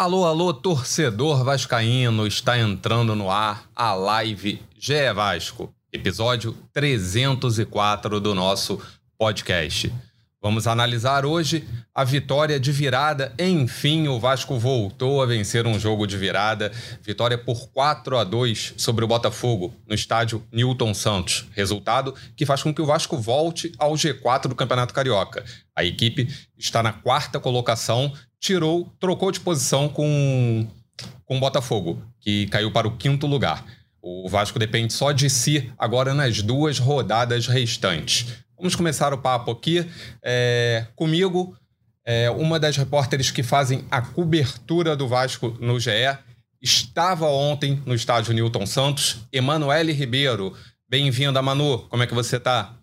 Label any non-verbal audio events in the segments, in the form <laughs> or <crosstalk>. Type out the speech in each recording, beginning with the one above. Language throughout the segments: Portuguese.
Alô, alô, torcedor vascaíno, está entrando no ar a live GE Vasco, episódio 304 do nosso podcast. Vamos analisar hoje a vitória de virada. Enfim, o Vasco voltou a vencer um jogo de virada. Vitória por 4 a 2 sobre o Botafogo no estádio Newton Santos. Resultado que faz com que o Vasco volte ao G4 do Campeonato Carioca. A equipe está na quarta colocação, tirou, trocou de posição com, com o Botafogo, que caiu para o quinto lugar. O Vasco depende só de si agora nas duas rodadas restantes. Vamos começar o papo aqui. É, comigo, é, uma das repórteres que fazem a cobertura do Vasco no GE, estava ontem no estádio Newton Santos, Emanuele Ribeiro. Bem-vinda, Manu. Como é que você está?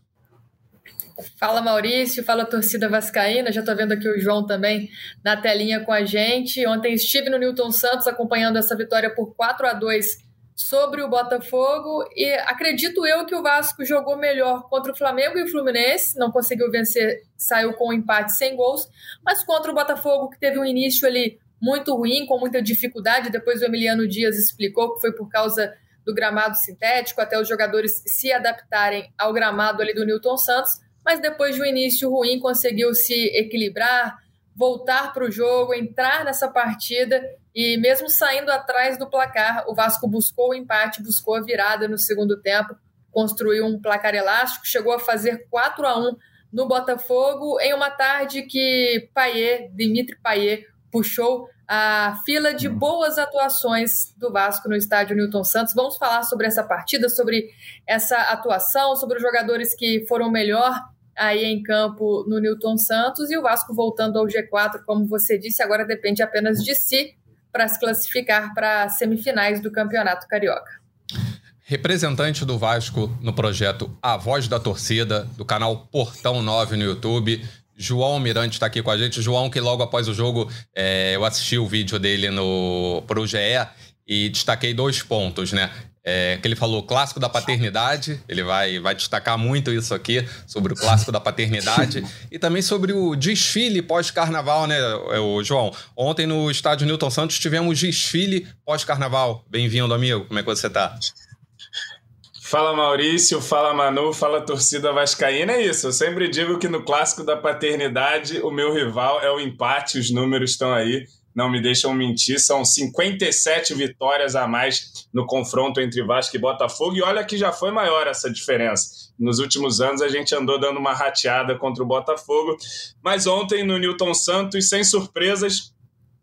Fala Maurício, fala torcida vascaína. Já estou vendo aqui o João também na telinha com a gente. Ontem estive no Newton Santos acompanhando essa vitória por 4 a 2 sobre o Botafogo e acredito eu que o Vasco jogou melhor contra o Flamengo e o Fluminense, não conseguiu vencer, saiu com um empate sem gols, mas contra o Botafogo que teve um início ali muito ruim, com muita dificuldade, depois o Emiliano Dias explicou que foi por causa do gramado sintético, até os jogadores se adaptarem ao gramado ali do Newton Santos, mas depois de um início ruim conseguiu se equilibrar, voltar para o jogo, entrar nessa partida e mesmo saindo atrás do placar, o Vasco buscou o empate, buscou a virada no segundo tempo, construiu um placar elástico, chegou a fazer 4 a 1 no Botafogo em uma tarde que Paier, Dimitri Paier, puxou a fila de boas atuações do Vasco no estádio Newton Santos. Vamos falar sobre essa partida, sobre essa atuação, sobre os jogadores que foram melhor aí em campo no Newton Santos e o Vasco voltando ao G4, como você disse, agora depende apenas de si para se classificar para semifinais do Campeonato Carioca. Representante do Vasco no projeto A Voz da Torcida, do canal Portão 9 no YouTube. João Mirante está aqui com a gente. João, que logo após o jogo é, eu assisti o vídeo dele no pro GE e destaquei dois pontos, né? É, que ele falou clássico da paternidade, ele vai, vai destacar muito isso aqui, sobre o clássico da paternidade, <laughs> e também sobre o desfile pós-carnaval, né, o João? Ontem no estádio Newton Santos tivemos desfile pós-carnaval. Bem-vindo, amigo, como é que você tá? Fala Maurício, fala Manu, fala torcida vascaína, é isso. Eu sempre digo que no clássico da paternidade o meu rival é o empate, os números estão aí não me deixam mentir, são 57 vitórias a mais no confronto entre Vasco e Botafogo, e olha que já foi maior essa diferença. Nos últimos anos a gente andou dando uma rateada contra o Botafogo, mas ontem no Newton Santos, sem surpresas,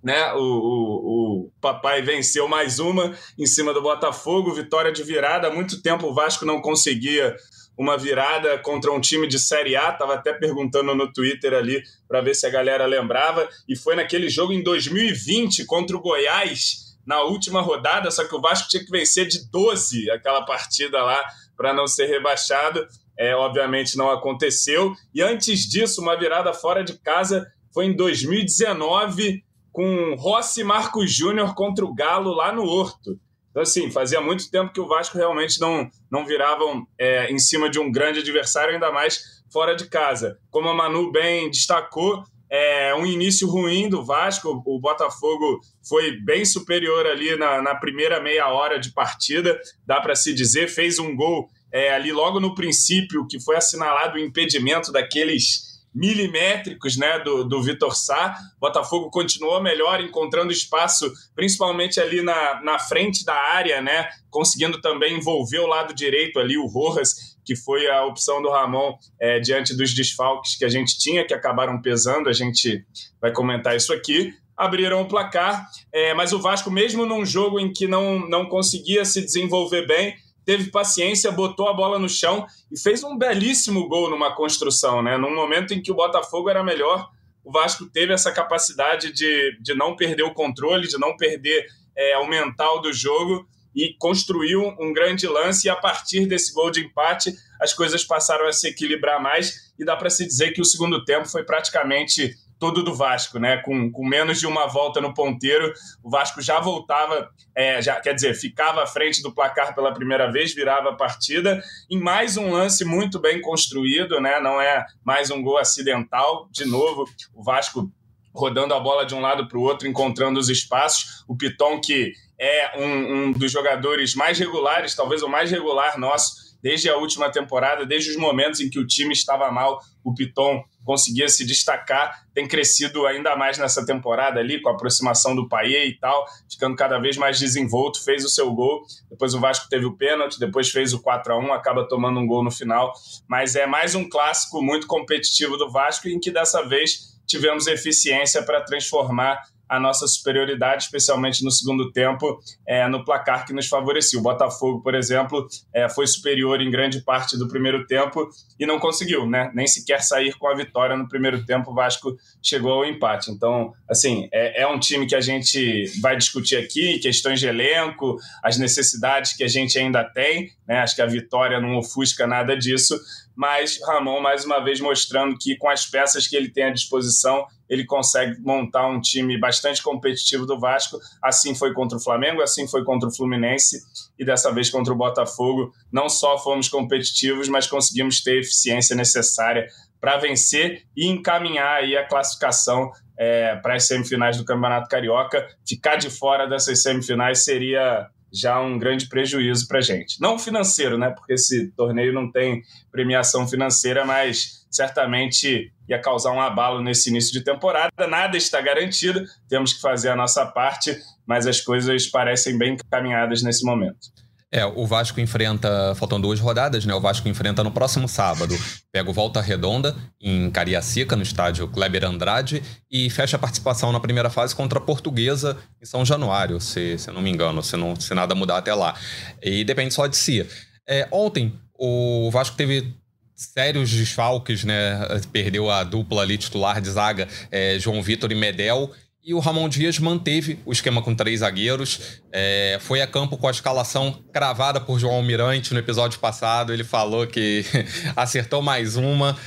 né? O, o, o, papai venceu mais uma em cima do Botafogo, vitória de virada. Há muito tempo o Vasco não conseguia uma virada contra um time de Série A, estava até perguntando no Twitter ali para ver se a galera lembrava, e foi naquele jogo em 2020 contra o Goiás, na última rodada, só que o Vasco tinha que vencer de 12 aquela partida lá para não ser rebaixado. É, obviamente não aconteceu. E antes disso, uma virada fora de casa foi em 2019 com Rossi Marcos Júnior contra o Galo lá no Horto. Então, assim, fazia muito tempo que o Vasco realmente não, não viravam é, em cima de um grande adversário, ainda mais fora de casa. Como a Manu bem destacou, é um início ruim do Vasco. O Botafogo foi bem superior ali na, na primeira meia hora de partida, dá para se dizer. Fez um gol é, ali logo no princípio, que foi assinalado o impedimento daqueles milimétricos né, do, do Vitor Sá. Botafogo continuou melhor, encontrando espaço, principalmente ali na, na frente da área, né, conseguindo também envolver o lado direito ali, o Rojas, que foi a opção do Ramon é, diante dos desfalques que a gente tinha, que acabaram pesando. A gente vai comentar isso aqui. Abriram o placar, é, mas o Vasco, mesmo num jogo em que não, não conseguia se desenvolver bem, teve paciência, botou a bola no chão e fez um belíssimo gol numa construção, né? Num momento em que o Botafogo era melhor, o Vasco teve essa capacidade de, de não perder o controle, de não perder é, o mental do jogo e construiu um grande lance. E a partir desse gol de empate, as coisas passaram a se equilibrar mais. E dá para se dizer que o segundo tempo foi praticamente todo do Vasco, né? Com, com menos de uma volta no ponteiro, o Vasco já voltava, é, já, quer dizer, ficava à frente do placar pela primeira vez, virava a partida, em mais um lance muito bem construído, né? Não é mais um gol acidental. De novo, o Vasco rodando a bola de um lado para o outro, encontrando os espaços. O Piton, que é um, um, dos jogadores mais regulares, talvez o mais regular nosso, desde a última temporada, desde os momentos em que o time estava mal, o Piton conseguia se destacar, tem crescido ainda mais nessa temporada ali, com a aproximação do Paier e tal, ficando cada vez mais desenvolto, fez o seu gol, depois o Vasco teve o pênalti, depois fez o 4 a 1 acaba tomando um gol no final, mas é mais um clássico muito competitivo do Vasco, em que dessa vez tivemos eficiência para transformar a nossa superioridade, especialmente no segundo tempo, é, no placar que nos favorecia. O Botafogo, por exemplo, é, foi superior em grande parte do primeiro tempo e não conseguiu, né? Nem sequer sair com a vitória no primeiro tempo. O Vasco chegou ao empate. Então, assim, é, é um time que a gente vai discutir aqui, questões de elenco, as necessidades que a gente ainda tem, né? Acho que a vitória não ofusca nada disso, mas Ramon mais uma vez mostrando que com as peças que ele tem à disposição, ele consegue montar um time bastante competitivo do Vasco. Assim foi contra o Flamengo, assim foi contra o Fluminense e dessa vez contra o Botafogo. Não só fomos competitivos, mas conseguimos ter a eficiência necessária para vencer e encaminhar aí a classificação é, para as semifinais do Campeonato Carioca. Ficar de fora dessas semifinais seria já um grande prejuízo para a gente. Não financeiro, né? Porque esse torneio não tem premiação financeira, mas certamente ia causar um abalo nesse início de temporada. Nada está garantido, temos que fazer a nossa parte, mas as coisas parecem bem encaminhadas nesse momento. É, o Vasco enfrenta, faltam duas rodadas, né? O Vasco enfrenta no próximo sábado. Pega o Volta Redonda em Cariacica, no estádio Kleber Andrade, e fecha a participação na primeira fase contra a Portuguesa em São Januário, se, se não me engano, se, não, se nada mudar até lá. E depende só de si. É, ontem, o Vasco teve sérios desfalques, né? Perdeu a dupla ali titular de zaga, é, João Vitor e Medel. E o Ramon Dias manteve o esquema com três zagueiros. É, foi a campo com a escalação cravada por João Almirante no episódio passado. Ele falou que <laughs> acertou mais uma.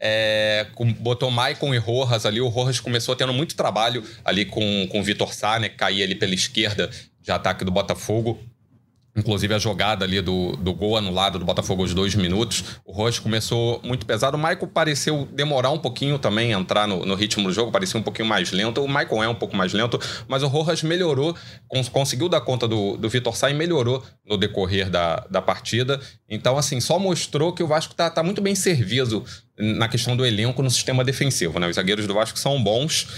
É, botou Maicon e Rojas ali. O Rojas começou tendo muito trabalho ali com, com o Vitor Sá, né, que caía ali pela esquerda de ataque do Botafogo. Inclusive a jogada ali do, do gol anulado do Botafogo aos dois minutos. O Rocha começou muito pesado. O Michael pareceu demorar um pouquinho também entrar no, no, ritmo do jogo, parecia um pouquinho mais lento. O Michael é um pouco mais lento, mas o Rojas melhorou, cons conseguiu dar conta do, do Vitor Sá e melhorou no decorrer da, da partida. Então, assim, só mostrou que o Vasco tá, tá muito bem servido na questão do elenco no sistema defensivo. Né? Os zagueiros do Vasco são bons.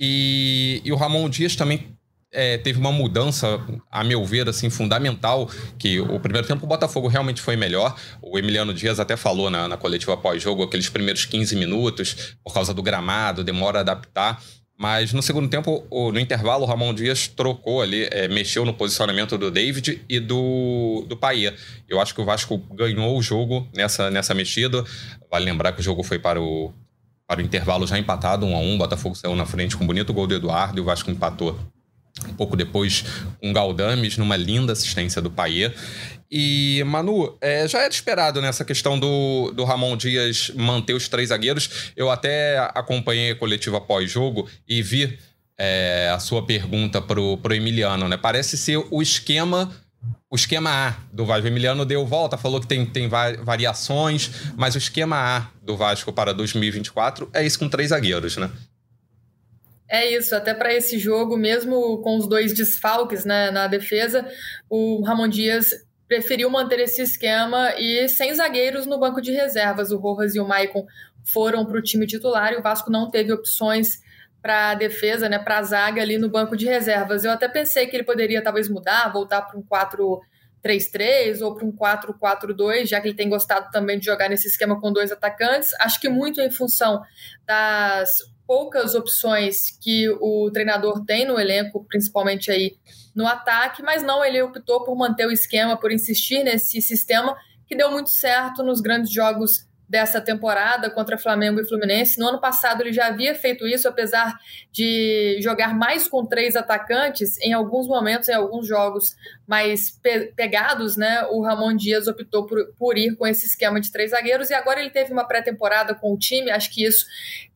E, e o Ramon Dias também é, teve uma mudança, a meu ver, assim, fundamental, que o primeiro tempo o Botafogo realmente foi melhor. O Emiliano Dias até falou na, na coletiva pós-jogo, aqueles primeiros 15 minutos, por causa do gramado, demora a adaptar. Mas no segundo tempo, no intervalo, o Ramon Dias trocou ali, é, mexeu no posicionamento do David e do, do Paia. Eu acho que o Vasco ganhou o jogo nessa, nessa mexida. Vale lembrar que o jogo foi para o, para o intervalo já empatado, 1 um a 1 um. Botafogo saiu na frente com um bonito gol do Eduardo e o Vasco empatou um pouco depois com Galdames, numa linda assistência do Paier. E, Manu, é, já era esperado nessa questão do, do Ramon Dias manter os três zagueiros. Eu até acompanhei a coletiva pós-jogo e vi é, a sua pergunta pro, pro Emiliano, né? Parece ser o esquema o esquema A do Vasco. O Emiliano deu volta, falou que tem, tem variações, mas o esquema A do Vasco para 2024 é isso com três zagueiros, né? É isso, até para esse jogo, mesmo com os dois desfalques né, na defesa, o Ramon Dias preferiu manter esse esquema e sem zagueiros no banco de reservas. O Rojas e o Maicon foram para o time titular e o Vasco não teve opções para a defesa, né, para a zaga ali no banco de reservas. Eu até pensei que ele poderia talvez mudar, voltar para um 4-3-3 ou para um 4-4-2, já que ele tem gostado também de jogar nesse esquema com dois atacantes. Acho que muito em função das poucas opções que o treinador tem no elenco, principalmente aí no ataque, mas não, ele optou por manter o esquema, por insistir nesse sistema que deu muito certo nos grandes jogos dessa temporada contra Flamengo e Fluminense. No ano passado ele já havia feito isso, apesar de jogar mais com três atacantes, em alguns momentos, em alguns jogos mais pe pegados, né? O Ramon Dias optou por, por ir com esse esquema de três zagueiros e agora ele teve uma pré-temporada com o time. Acho que isso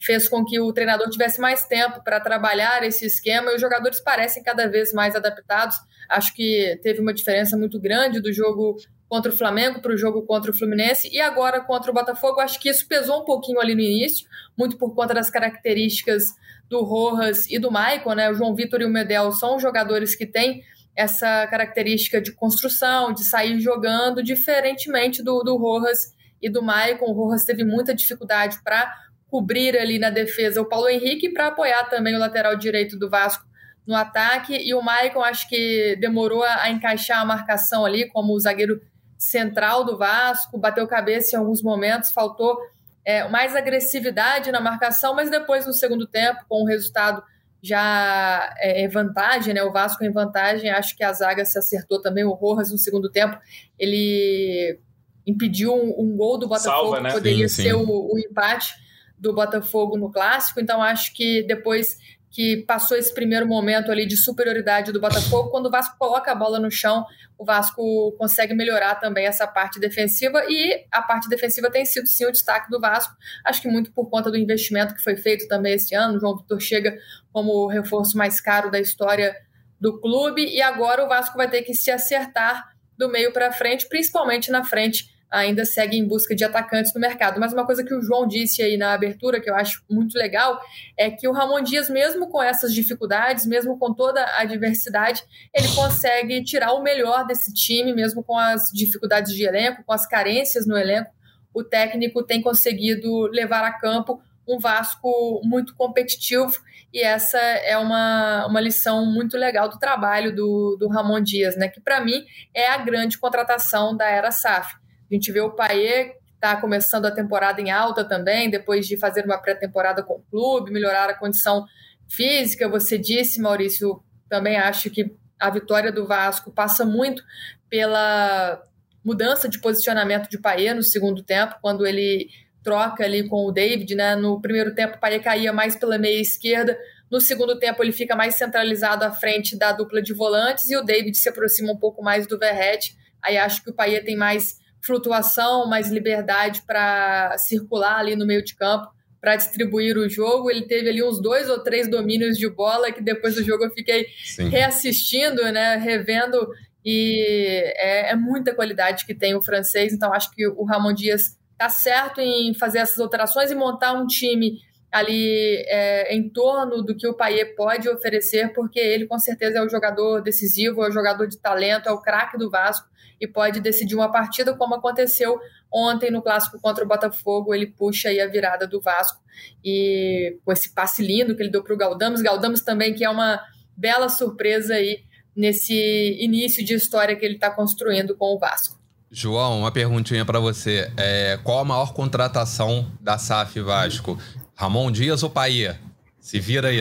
fez com que o treinador tivesse mais tempo para trabalhar esse esquema e os jogadores parecem cada vez mais adaptados. Acho que teve uma diferença muito grande do jogo contra o Flamengo, para o jogo contra o Fluminense e agora contra o Botafogo. Acho que isso pesou um pouquinho ali no início, muito por conta das características do Rojas e do Maicon, né? O João Vitor e o Medel são jogadores que têm essa característica de construção, de sair jogando, diferentemente do, do Rojas e do Maicon. O Rojas teve muita dificuldade para cobrir ali na defesa o Paulo Henrique para apoiar também o lateral direito do Vasco no ataque. E o Maicon acho que demorou a, encaixar a marcação ali como o zagueiro central do Vasco, bateu cabeça em alguns momentos, faltou é, mais agressividade na marcação, mas depois no segundo tempo, com o resultado já é, em vantagem, né? O Vasco em vantagem, acho que a zaga se acertou também. O Rojas no segundo tempo, ele impediu um, um gol do Botafogo, Salva, né? poderia sim, sim. ser o, o empate do Botafogo no clássico. Então acho que depois que passou esse primeiro momento ali de superioridade do Botafogo, quando o Vasco coloca a bola no chão, o Vasco consegue melhorar também essa parte defensiva e a parte defensiva tem sido sim o destaque do Vasco, acho que muito por conta do investimento que foi feito também esse ano, o João Vitor chega como o reforço mais caro da história do clube e agora o Vasco vai ter que se acertar do meio para frente, principalmente na frente ainda segue em busca de atacantes no mercado. Mas uma coisa que o João disse aí na abertura, que eu acho muito legal, é que o Ramon Dias, mesmo com essas dificuldades, mesmo com toda a diversidade, ele consegue tirar o melhor desse time, mesmo com as dificuldades de elenco, com as carências no elenco. O técnico tem conseguido levar a campo um Vasco muito competitivo e essa é uma, uma lição muito legal do trabalho do, do Ramon Dias, né? Que para mim é a grande contratação da era SAF a gente vê o Paier está começando a temporada em alta também, depois de fazer uma pré-temporada com o clube, melhorar a condição física. Você disse, Maurício, também acho que a vitória do Vasco passa muito pela mudança de posicionamento de Paier no segundo tempo, quando ele troca ali com o David, né? No primeiro tempo, o Paier caía mais pela meia esquerda, no segundo tempo, ele fica mais centralizado à frente da dupla de volantes e o David se aproxima um pouco mais do Verret. Aí acho que o Paier tem mais flutuação, mais liberdade para circular ali no meio de campo, para distribuir o jogo. Ele teve ali uns dois ou três domínios de bola que depois do jogo eu fiquei Sim. reassistindo, né, revendo e é, é, muita qualidade que tem o francês. Então acho que o Ramon Dias está certo em fazer essas alterações e montar um time ali é, em torno do que o Paier pode oferecer, porque ele com certeza é o jogador decisivo, é o jogador de talento, é o craque do Vasco e pode decidir uma partida, como aconteceu ontem no clássico contra o Botafogo. Ele puxa aí a virada do Vasco e com esse passe lindo que ele deu para o Galdames. Galdames também, que é uma bela surpresa aí nesse início de história que ele está construindo com o Vasco. João, uma perguntinha para você. É, qual a maior contratação da SAF Vasco? Ramon Dias ou Paia? Se vira aí.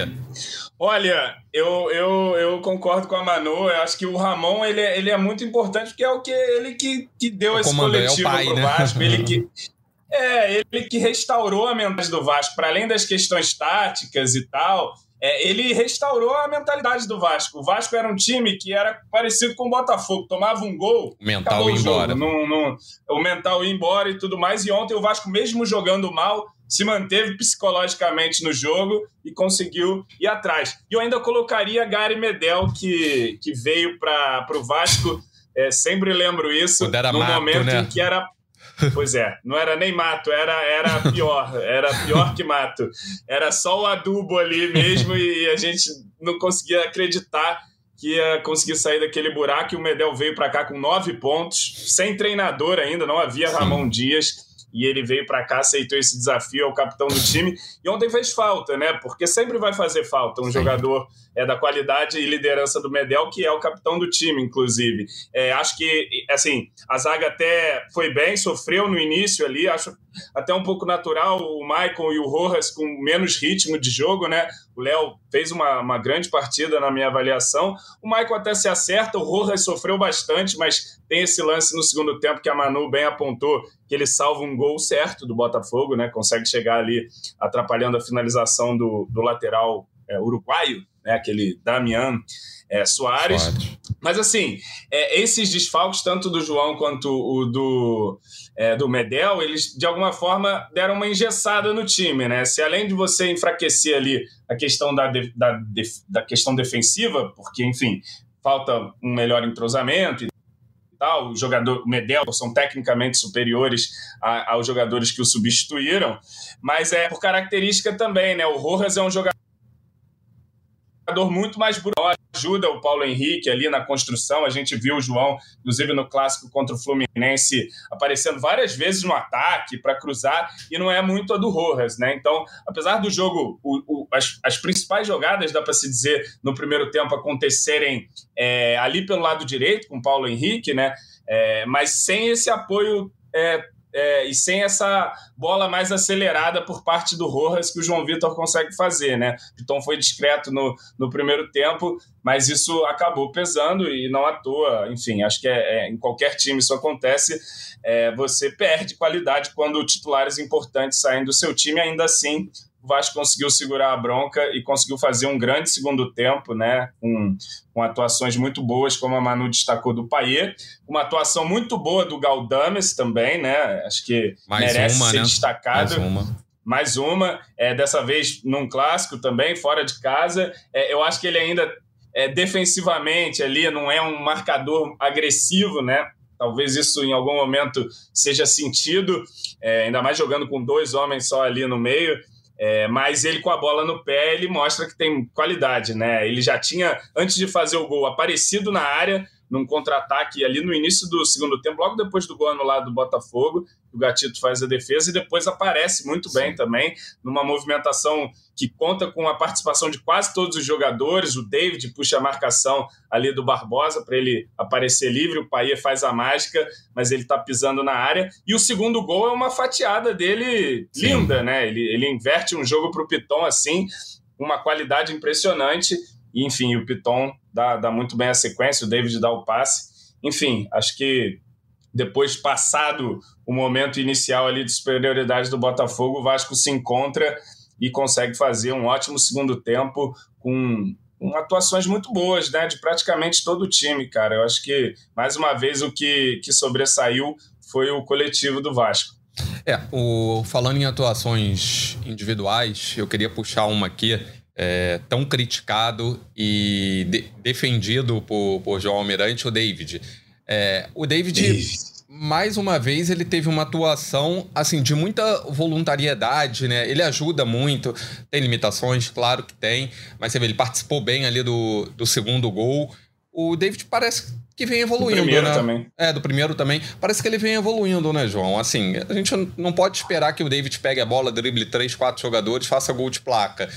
Olha, eu, eu, eu concordo com a Manu. Eu acho que o Ramon ele, é, ele é muito importante porque é o que ele que, que deu o esse coletivo é pai, pro né? Vasco. Ele que, <laughs> é, ele que restaurou a mentalidade do Vasco, para além das questões táticas e tal. É, ele restaurou a mentalidade do Vasco. O Vasco era um time que era parecido com o Botafogo, tomava um gol, o mental ia embora. Não, não, o mental ia embora e tudo mais. E ontem o Vasco, mesmo jogando mal, se manteve psicologicamente no jogo e conseguiu ir atrás. E eu ainda colocaria Gary Medel, que, que veio para o Vasco, é, sempre lembro isso, no mato, momento né? em que era <laughs> Pois é, não era nem mato, era, era pior, era pior que mato. Era só o adubo ali mesmo e a gente não conseguia acreditar que ia conseguir sair daquele buraco. E o Medel veio para cá com nove pontos, sem treinador ainda, não havia Ramon Dias e ele veio para cá, aceitou esse desafio, é o capitão do time. E ontem fez falta, né? Porque sempre vai fazer falta um Sim. jogador é, da qualidade e liderança do Medel, que é o capitão do time, inclusive. É, acho que, assim, a zaga até foi bem, sofreu no início ali, acho até um pouco natural o Michael e o Rojas com menos ritmo de jogo, né? O Léo fez uma, uma grande partida na minha avaliação. O Michael até se acerta, o Rojas sofreu bastante, mas tem esse lance no segundo tempo que a Manu bem apontou, que ele salva um gol certo do Botafogo, né? Consegue chegar ali atrapalhando a finalização do, do lateral é, uruguaio, né? Aquele Damian é, Soares. Soares. Mas assim, é, esses desfalques, tanto do João quanto o do, é, do Medel, eles de alguma forma deram uma engessada no time, né? Se além de você enfraquecer ali a questão da, de, da, de, da questão defensiva, porque, enfim, falta um melhor entrosamento e tal. O jogador, o Medel, são tecnicamente superiores a, aos jogadores que o substituíram, mas é por característica também, né? O Rojas é um jogador muito mais brutal, ajuda o Paulo Henrique ali na construção. A gente viu o João, inclusive no clássico contra o Fluminense, aparecendo várias vezes no ataque para cruzar, e não é muito a do Rojas, né? Então, apesar do jogo, o, o, as, as, principais jogadas, dá para se dizer, no primeiro tempo acontecerem é, ali pelo lado direito, com o Paulo Henrique, né? É, mas sem esse apoio é, é, e sem essa bola mais acelerada por parte do Rojas que o João Vitor consegue fazer, né? Então foi discreto no, no primeiro tempo, mas isso acabou pesando e não à toa. Enfim, acho que é, é em qualquer time isso acontece. É, você perde qualidade quando titulares importantes saem do seu time, ainda assim o Vasco conseguiu segurar a bronca e conseguiu fazer um grande segundo tempo, né? Com, com atuações muito boas, como a Manu destacou do Paier. Uma atuação muito boa do Galdames também, né? Acho que Mais merece uma, ser né? destacado. Mais uma. Mais uma, é, dessa vez num clássico também, fora de casa. É, eu acho que ele ainda é, defensivamente ali não é um marcador agressivo, né? Talvez isso em algum momento seja sentido, é, ainda mais jogando com dois homens só ali no meio. É, mas ele com a bola no pé, ele mostra que tem qualidade, né? Ele já tinha, antes de fazer o gol, aparecido na área, num contra-ataque ali no início do segundo tempo, logo depois do gol anulado do Botafogo, o Gatito faz a defesa e depois aparece muito Sim. bem também, numa movimentação que conta com a participação de quase todos os jogadores. O David puxa a marcação ali do Barbosa para ele aparecer livre, o Paia faz a mágica, mas ele está pisando na área. E o segundo gol é uma fatiada dele Sim. linda, né? Ele, ele inverte um jogo para o Piton assim, uma qualidade impressionante. E, enfim, o Piton dá, dá muito bem a sequência, o David dá o passe. Enfim, acho que depois passado o momento inicial ali de superioridade do Botafogo, o Vasco se encontra e consegue fazer um ótimo segundo tempo com, com atuações muito boas, né, de praticamente todo o time, cara. Eu acho que mais uma vez o que, que sobressaiu foi o coletivo do Vasco. É, o, falando em atuações individuais, eu queria puxar uma aqui é, tão criticado e de, defendido por, por João Almirante, o David. É, o David, David, mais uma vez, ele teve uma atuação assim de muita voluntariedade, né? Ele ajuda muito, tem limitações, claro que tem, mas você vê, ele participou bem ali do, do segundo gol. O David parece que vem evoluindo, do primeiro né? também. É, do primeiro também. Parece que ele vem evoluindo, né, João? Assim, a gente não pode esperar que o David pegue a bola, drible três, quatro jogadores, faça gol de placa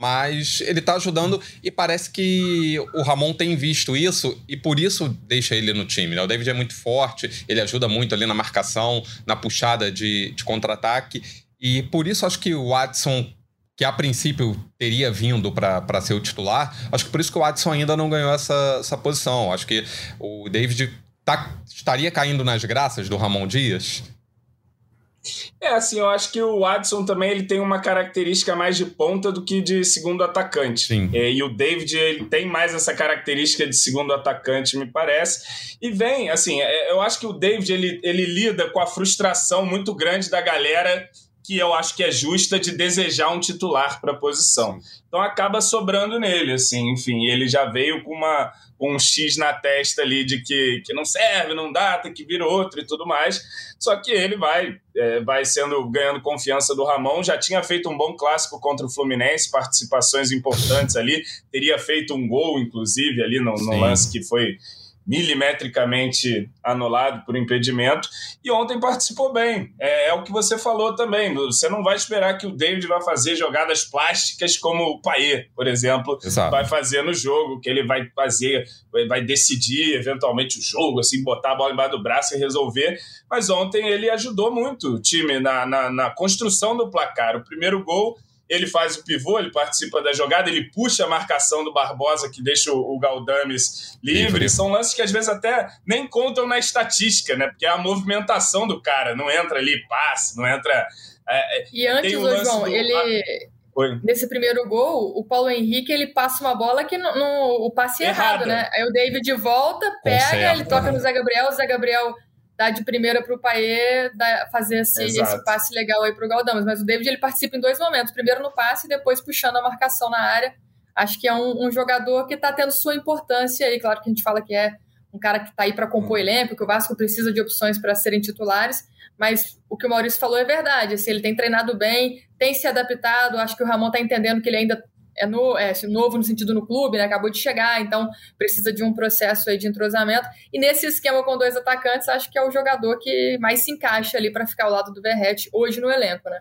mas ele tá ajudando e parece que o Ramon tem visto isso e por isso deixa ele no time. Né? O David é muito forte, ele ajuda muito ali na marcação, na puxada de, de contra-ataque e por isso acho que o Watson, que a princípio teria vindo para ser o titular, acho que por isso que o Watson ainda não ganhou essa, essa posição. Acho que o David tá, estaria caindo nas graças do Ramon Dias. É, assim, eu acho que o Adson também ele tem uma característica mais de ponta do que de segundo atacante. Sim. É, e o David ele tem mais essa característica de segundo atacante, me parece. E vem, assim, é, eu acho que o David ele, ele lida com a frustração muito grande da galera que eu acho que é justa de desejar um titular para a posição. Então acaba sobrando nele, assim, enfim, ele já veio com uma um X na testa ali de que, que não serve, não dá, tem que vir outro e tudo mais. Só que ele vai é, vai sendo ganhando confiança do Ramon. Já tinha feito um bom clássico contra o Fluminense, participações importantes ali. Teria feito um gol, inclusive, ali no, no lance que foi milimetricamente anulado por impedimento. E ontem participou bem. É, é, o que você falou também. Você não vai esperar que o David vai fazer jogadas plásticas como o Paê, por exemplo, Exato. vai fazer no jogo, que ele vai fazer, vai decidir eventualmente o jogo, assim, botar a bola embaixo do braço e resolver. Mas ontem ele ajudou muito o time na, na, na construção do placar. O primeiro gol ele faz o pivô, ele participa da jogada, ele puxa a marcação do Barbosa, que deixa o, Galdames livre. livre. São lances que às vezes até nem contam na estatística, né? Porque é a movimentação do cara, não entra ali passe, não entra. É, é e antes, o João, do... ele. Oi. Nesse primeiro gol, o Paulo Henrique ele passa uma bola que no, no o passe errado, errado, né? Aí o David volta, pega, Conserta, ele toca né? no Zé Gabriel, o Zé Gabriel dar de primeira para o Paê fazer esse, esse, passe legal aí para o Galdames. Mas o David ele participa em dois momentos: primeiro no passe e depois puxando a marcação na área. Acho que é um, um jogador que está tendo sua importância aí. Claro que a gente fala que é um cara que está aí para compor hum. elenco, que o Vasco precisa de opções para serem titulares, mas o que o Maurício falou é verdade. Assim, ele tem treinado bem, tem se adaptado. Acho que o Ramon está entendendo que ele ainda é, no, é, novo no sentido no clube, né? acabou de chegar, então precisa de um processo aí de entrosamento. E nesse esquema com dois atacantes, acho que é o jogador que mais se encaixa ali para ficar ao lado do Verrete hoje no elenco, né?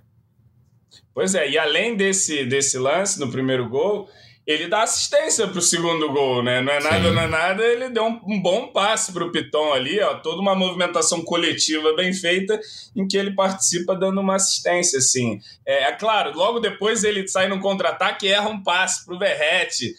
Pois é, e além desse, desse lance no primeiro gol, ele dá assistência pro segundo gol, né? Não é nada, Sim. não é nada, ele deu um, um bom passe pro Piton ali, ó, toda uma movimentação coletiva bem feita em que ele participa dando uma assistência, assim. É, é claro, logo depois ele sai no contra-ataque e erra um passe pro Verrete.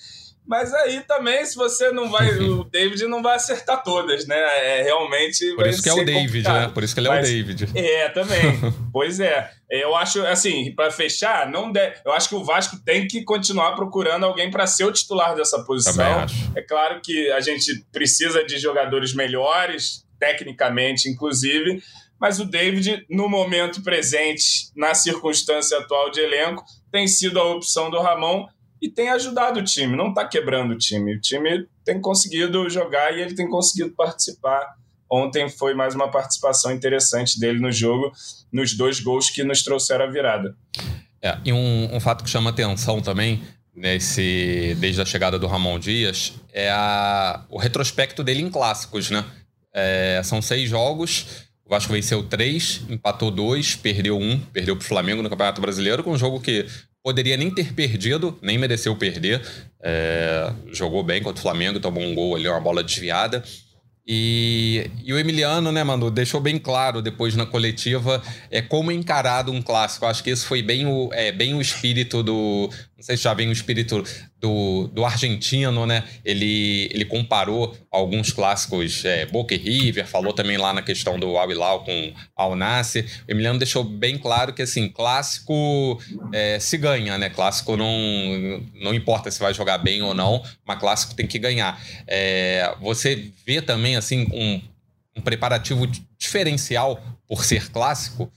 Mas aí também, se você não vai. <laughs> o David não vai acertar todas, né? É, realmente. Por isso que é o David, complicado. né? Por isso que ele é Mas, o David. É, também. <laughs> pois é. Eu acho, assim, para fechar, não de... eu acho que o Vasco tem que continuar procurando alguém para ser o titular dessa posição. É claro que a gente precisa de jogadores melhores, tecnicamente, inclusive. Mas o David, no momento presente, na circunstância atual de elenco, tem sido a opção do Ramon e tem ajudado o time, não está quebrando o time. O time tem conseguido jogar e ele tem conseguido participar. Ontem foi mais uma participação interessante dele no jogo, nos dois gols que nos trouxeram a virada. É, e um, um fato que chama atenção também, nesse, desde a chegada do Ramon Dias, é a, o retrospecto dele em clássicos, né? É, são seis jogos, o Vasco venceu três, empatou dois, perdeu um, perdeu para o Flamengo no Campeonato Brasileiro, com um jogo que poderia nem ter perdido, nem mereceu perder. É, jogou bem contra o Flamengo, tomou um gol ali, uma bola desviada. E, e, o Emiliano, né, mano, deixou bem claro depois na coletiva é como encarado um clássico. Acho que isso foi bem o, é, bem o espírito do. Não sei se já vem o espírito do, do argentino, né? Ele, ele comparou alguns clássicos, é, Boca e River, falou também lá na questão do Al Hilal com Al Nasser. O Emiliano deixou bem claro que, assim, clássico é, se ganha, né? Clássico não, não importa se vai jogar bem ou não, mas clássico tem que ganhar. É, você vê também, assim, um, um preparativo diferencial por ser clássico?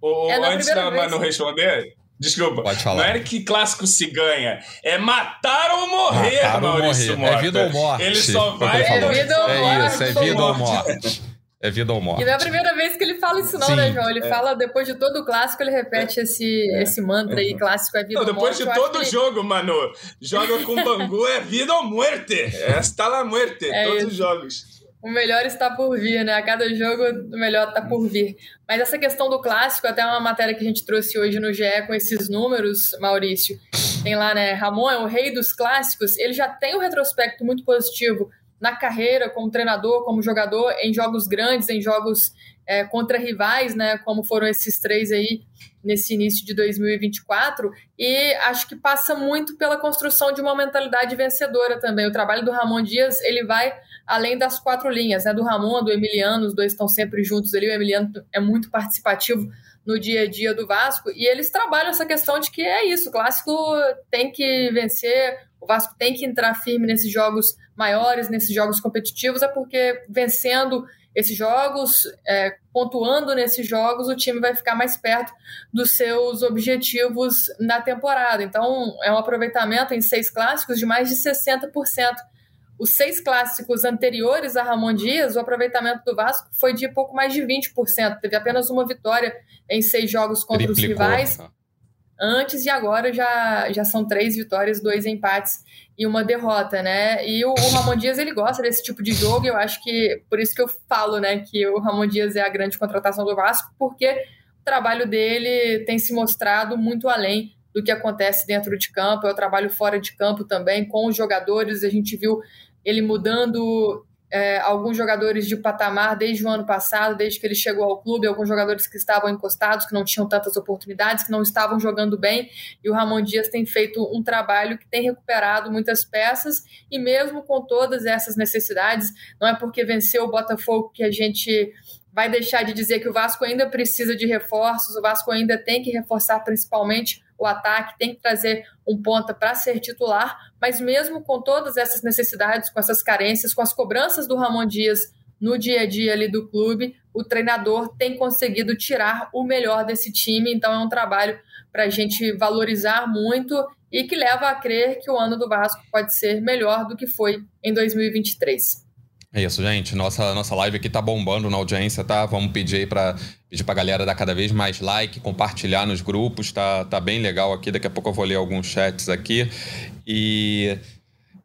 O, é antes da Manu responder, Desculpa. Pode falar. Não é que clássico se ganha. É matar ou morrer, matar Maurício morrer. É vida ou morte. Ele só vai... É vida ou morte. É isso, é vida ou morte. É vida ou morte. E não é a primeira vez que ele fala isso, não, Sim, né, João? Ele é. fala, depois de todo o clássico, ele repete é. esse, é. esse mantra aí, clássico é vida não, ou morte. Depois de todo que... jogo, mano, joga com Bangu é vida ou morte. <laughs> Esta la muerte, é todos isso. os jogos o melhor está por vir, né? A cada jogo o melhor está por vir. Mas essa questão do clássico, até uma matéria que a gente trouxe hoje no GE com esses números, Maurício. Tem lá, né? Ramon é o rei dos clássicos. Ele já tem um retrospecto muito positivo na carreira, como treinador, como jogador, em jogos grandes, em jogos é, contra rivais, né? Como foram esses três aí nesse início de 2024. E acho que passa muito pela construção de uma mentalidade vencedora também. O trabalho do Ramon Dias, ele vai além das quatro linhas, né? Do Ramon, do Emiliano, os dois estão sempre juntos ali. O Emiliano é muito participativo no dia a dia do Vasco e eles trabalham essa questão de que é isso, o clássico tem que vencer, o Vasco tem que entrar firme nesses jogos maiores, nesses jogos competitivos, é porque vencendo esses jogos, é, pontuando nesses jogos, o time vai ficar mais perto dos seus objetivos na temporada. Então, é um aproveitamento em seis clássicos de mais de 60% os seis clássicos anteriores a Ramon Dias, o aproveitamento do Vasco foi de pouco mais de 20%. Teve apenas uma vitória em seis jogos contra Triplicou. os rivais. Antes e agora já, já são três vitórias, dois empates e uma derrota, né? E o, o Ramon Dias ele gosta desse tipo de jogo. Eu acho que por isso que eu falo, né, que o Ramon Dias é a grande contratação do Vasco, porque o trabalho dele tem se mostrado muito além do que acontece dentro de campo, é o trabalho fora de campo também, com os jogadores. A gente viu ele mudando é, alguns jogadores de patamar desde o ano passado, desde que ele chegou ao clube, alguns jogadores que estavam encostados, que não tinham tantas oportunidades, que não estavam jogando bem, e o Ramon Dias tem feito um trabalho que tem recuperado muitas peças, e mesmo com todas essas necessidades, não é porque venceu o Botafogo que a gente vai deixar de dizer que o Vasco ainda precisa de reforços, o Vasco ainda tem que reforçar principalmente o ataque, tem que trazer um ponta para ser titular, mas mesmo com todas essas necessidades, com essas carências, com as cobranças do Ramon Dias no dia a dia ali do clube, o treinador tem conseguido tirar o melhor desse time, então é um trabalho para a gente valorizar muito e que leva a crer que o ano do Vasco pode ser melhor do que foi em 2023. É isso, gente. Nossa, nossa live aqui tá bombando na audiência, tá? Vamos pedir aí pra, pedir pra galera dar cada vez mais like, compartilhar nos grupos, tá, tá bem legal aqui. Daqui a pouco eu vou ler alguns chats aqui. E,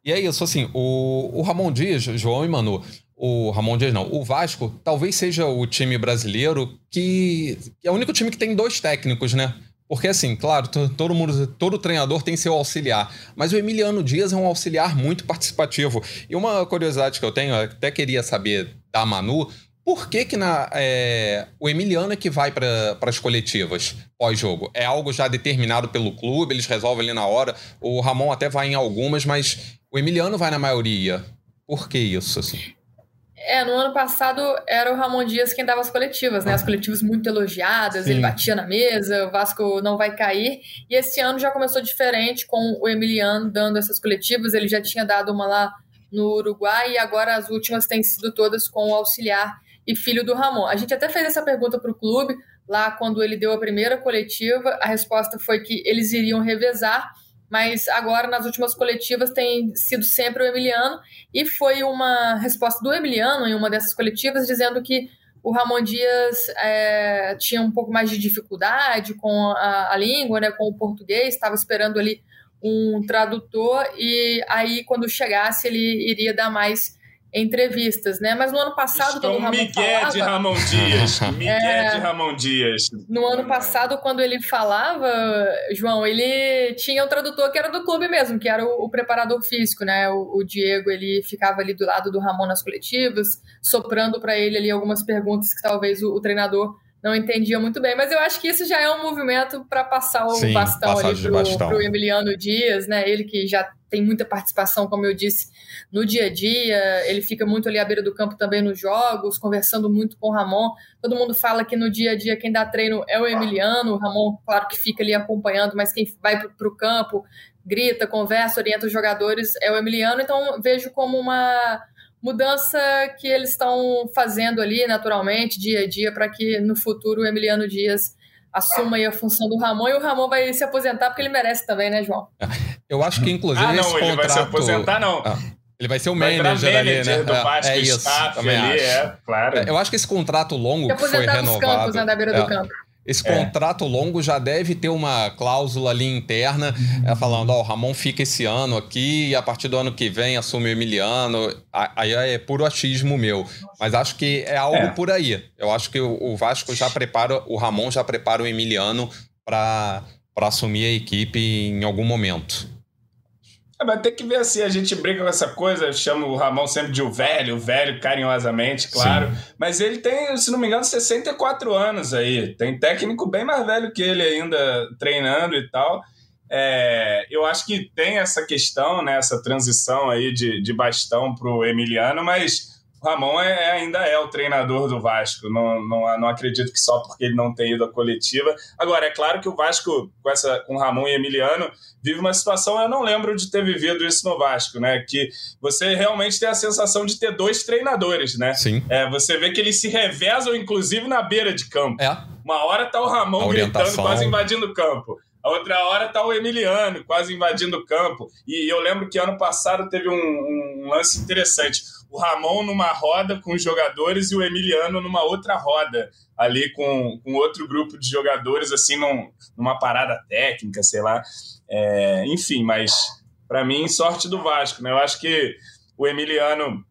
e é isso, assim, o, o Ramon Dias, João e Manu, o Ramon Dias não, o Vasco talvez seja o time brasileiro que, que é o único time que tem dois técnicos, né? Porque, assim, claro, todo mundo, todo treinador tem seu auxiliar, mas o Emiliano Dias é um auxiliar muito participativo. E uma curiosidade que eu tenho, eu até queria saber da Manu, por que, que na, é, o Emiliano é que vai para as coletivas pós-jogo? É algo já determinado pelo clube, eles resolvem ali na hora. O Ramon até vai em algumas, mas o Emiliano vai na maioria. Por que isso? Assim? É, no ano passado era o Ramon Dias quem dava as coletivas, né? As coletivas muito elogiadas, Sim. ele batia na mesa, o Vasco não vai cair. E esse ano já começou diferente com o Emiliano dando essas coletivas. Ele já tinha dado uma lá no Uruguai e agora as últimas têm sido todas com o auxiliar e filho do Ramon. A gente até fez essa pergunta para o clube lá quando ele deu a primeira coletiva. A resposta foi que eles iriam revezar mas agora nas últimas coletivas tem sido sempre o Emiliano. E foi uma resposta do Emiliano em uma dessas coletivas dizendo que o Ramon Dias é, tinha um pouco mais de dificuldade com a, a língua, né, com o português, estava esperando ali um tradutor. E aí quando chegasse ele iria dar mais entrevistas, né? Mas no ano passado, quando o Ramon Miguel falava... de Ramon Dias. <laughs> Miguel é, de Ramon Dias. No ano passado, quando ele falava, João, ele tinha um tradutor que era do clube mesmo, que era o, o preparador físico, né? O, o, Diego, ele ficava ali do lado do Ramon nas coletivas, soprando para ele ali algumas perguntas que talvez o, o treinador não entendia muito bem, mas eu acho que isso já é um movimento para passar o Sim, bastão ali para o Emiliano Dias, né? Ele que já tem muita participação, como eu disse, no dia a dia, ele fica muito ali à beira do campo também nos jogos, conversando muito com o Ramon. Todo mundo fala que no dia a dia quem dá treino é o Emiliano, o Ramon, claro que fica ali acompanhando, mas quem vai para o campo, grita, conversa, orienta os jogadores é o Emiliano, então vejo como uma mudança que eles estão fazendo ali naturalmente, dia a dia, para que no futuro o Emiliano Dias assuma aí a função do Ramon e o Ramon vai se aposentar porque ele merece também, né, João? Eu acho que inclusive ah, não, esse ele contrato... vai se aposentar não. Ah. Ele vai ser o manager, manager ali, né? Do Vasco, é isso, também ali, acho. é, claro. Eu acho que esse contrato longo que foi renovado... campos, né, da beira é. do campo. Esse é. contrato longo já deve ter uma cláusula ali interna, é, falando, ó, oh, o Ramon fica esse ano aqui e a partir do ano que vem assume o Emiliano. Aí é puro achismo meu. Mas acho que é algo é. por aí. Eu acho que o Vasco já prepara, o Ramon já prepara o Emiliano para assumir a equipe em algum momento. É, mas tem que ver assim, a gente brinca com essa coisa, chama o Ramon sempre de o velho, o velho carinhosamente, claro. Sim. Mas ele tem, se não me engano, 64 anos aí. Tem técnico bem mais velho que ele ainda treinando e tal. É, eu acho que tem essa questão, né, essa transição aí de, de bastão pro Emiliano, mas Ramon é, é, ainda é o treinador do Vasco. Não, não, não acredito que só porque ele não tem ido à coletiva. Agora, é claro que o Vasco, com, essa, com Ramon e Emiliano, vive uma situação, eu não lembro de ter vivido isso no Vasco, né? Que você realmente tem a sensação de ter dois treinadores, né? Sim. É, você vê que eles se revezam, inclusive, na beira de campo. É. Uma hora tá o Ramon gritando, quase invadindo o campo. A outra hora tá o Emiliano, quase invadindo o campo. E eu lembro que ano passado teve um, um lance interessante o Ramon numa roda com os jogadores e o Emiliano numa outra roda, ali com, com outro grupo de jogadores, assim, num, numa parada técnica, sei lá. É, enfim, mas para mim, sorte do Vasco, né? Eu acho que o Emiliano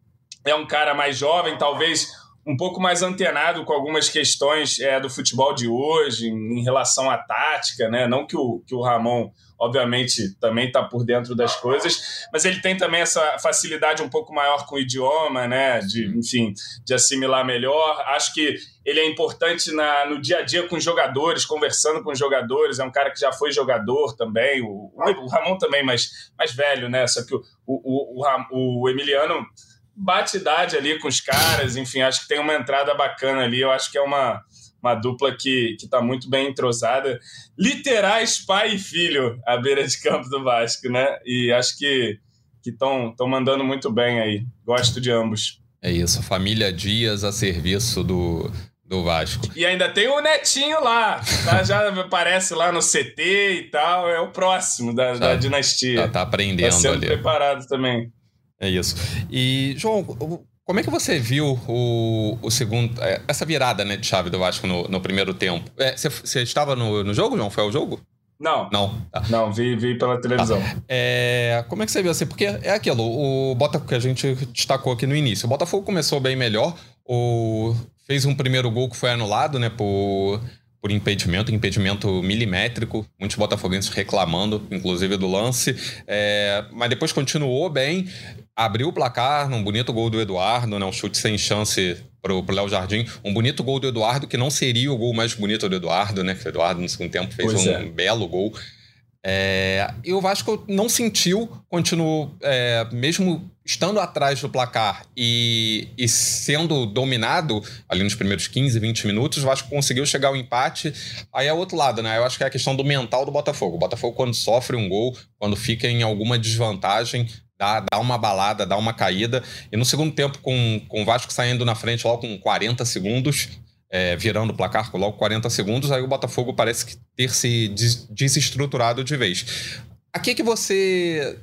é um cara mais jovem, talvez um pouco mais antenado com algumas questões é, do futebol de hoje, em, em relação à tática, né? Não que o, que o Ramon obviamente também está por dentro das coisas, mas ele tem também essa facilidade um pouco maior com o idioma, né? De, enfim, de assimilar melhor. Acho que ele é importante na, no dia a dia com os jogadores, conversando com os jogadores. É um cara que já foi jogador também. O, o Ramon também, mas mais velho, né? Só que o, o, o, o Emiliano bate idade ali com os caras. Enfim, acho que tem uma entrada bacana ali. Eu acho que é uma uma dupla que está muito bem entrosada. Literais pai e filho à beira de campo do Vasco, né? E acho que estão mandando muito bem aí. Gosto de ambos. É isso, família Dias a serviço do, do Vasco. E ainda tem o Netinho lá, tá? já aparece lá no CT e tal, é o próximo da, já, da dinastia. Já tá aprendendo tá sendo ali. preparado também. É isso. E, João, como é que você viu o, o segundo. É, essa virada né, de chave do Vasco no, no primeiro tempo? É, você, você estava no, no jogo, João? Foi ao jogo? Não. Não. Tá. Não, vi, vi pela televisão. Tá. É, como é que você viu assim? Porque é aquilo, o Botafogo que a gente destacou aqui no início. O Botafogo começou bem melhor, o, fez um primeiro gol que foi anulado, né, por, por impedimento, impedimento milimétrico. Muitos botafoguenses reclamando, inclusive, do lance. É, mas depois continuou bem, abriu o placar num bonito gol do Eduardo, né, um chute sem chance pro, pro Léo Jardim. Um bonito gol do Eduardo, que não seria o gol mais bonito do Eduardo, né? Que o Eduardo, no segundo tempo, fez pois um é. belo gol. É, e o Vasco não sentiu, continuou, é, mesmo estando atrás do placar e, e, sendo dominado ali nos primeiros 15, 20 minutos, o Vasco conseguiu chegar ao empate. Aí é o outro lado, né? Eu acho que é a questão do mental do Botafogo. O Botafogo, quando sofre um gol, quando fica em alguma desvantagem, dá, dá uma balada, dá uma caída. E no segundo tempo, com, com o Vasco saindo na frente logo com 40 segundos, é, virando o placar com logo 40 segundos, aí o Botafogo parece que ter se des desestruturado de vez. A que, que você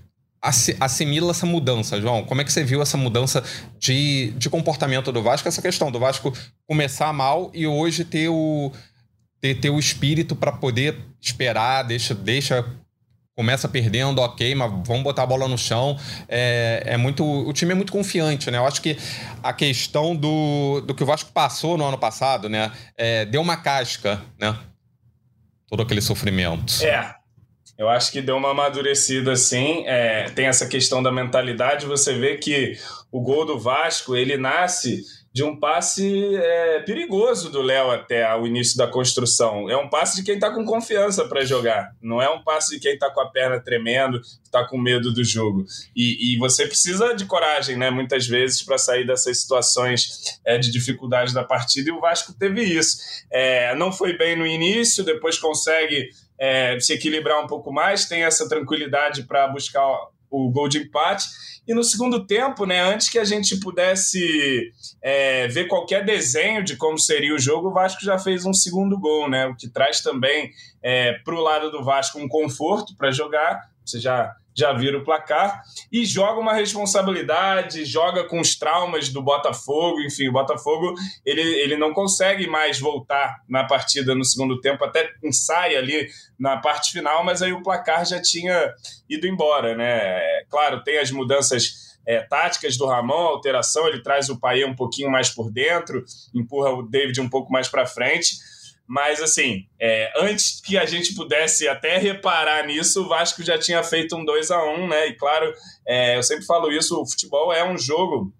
assimila essa mudança, João? Como é que você viu essa mudança de, de comportamento do Vasco? Essa questão do Vasco começar mal e hoje ter o, ter, ter o espírito para poder esperar, deixa, deixa começa perdendo, ok, mas vamos botar a bola no chão. É, é muito, o time é muito confiante, né? Eu acho que a questão do, do que o Vasco passou no ano passado, né? É, deu uma casca, né? Todo aquele sofrimento. É. Eu acho que deu uma amadurecida assim. É, tem essa questão da mentalidade. Você vê que o gol do Vasco ele nasce de um passe é, perigoso do Léo até o início da construção. É um passe de quem está com confiança para jogar. Não é um passe de quem está com a perna tremendo, está com medo do jogo. E, e, você precisa de coragem, né? Muitas vezes para sair dessas situações é, de dificuldade da partida. E o Vasco teve isso. É, não foi bem no início, depois consegue é, se equilibrar um pouco mais, tem essa tranquilidade para buscar o gol de empate e no segundo tempo, né, antes que a gente pudesse é, ver qualquer desenho de como seria o jogo, o Vasco já fez um segundo gol, né, o que traz também é, para o lado do Vasco um conforto para jogar. Você já já vira o placar e joga uma responsabilidade, joga com os traumas do Botafogo, enfim, o Botafogo ele, ele não consegue mais voltar na partida no segundo tempo, até ensaia ali na parte final, mas aí o placar já tinha ido embora, né? Claro, tem as mudanças é, táticas do Ramon, alteração, ele traz o Paê um pouquinho mais por dentro, empurra o David um pouco mais para frente, mas, assim, é, antes que a gente pudesse até reparar nisso, o Vasco já tinha feito um 2 a 1 né? E, claro, é, eu sempre falo isso: o futebol é um jogo.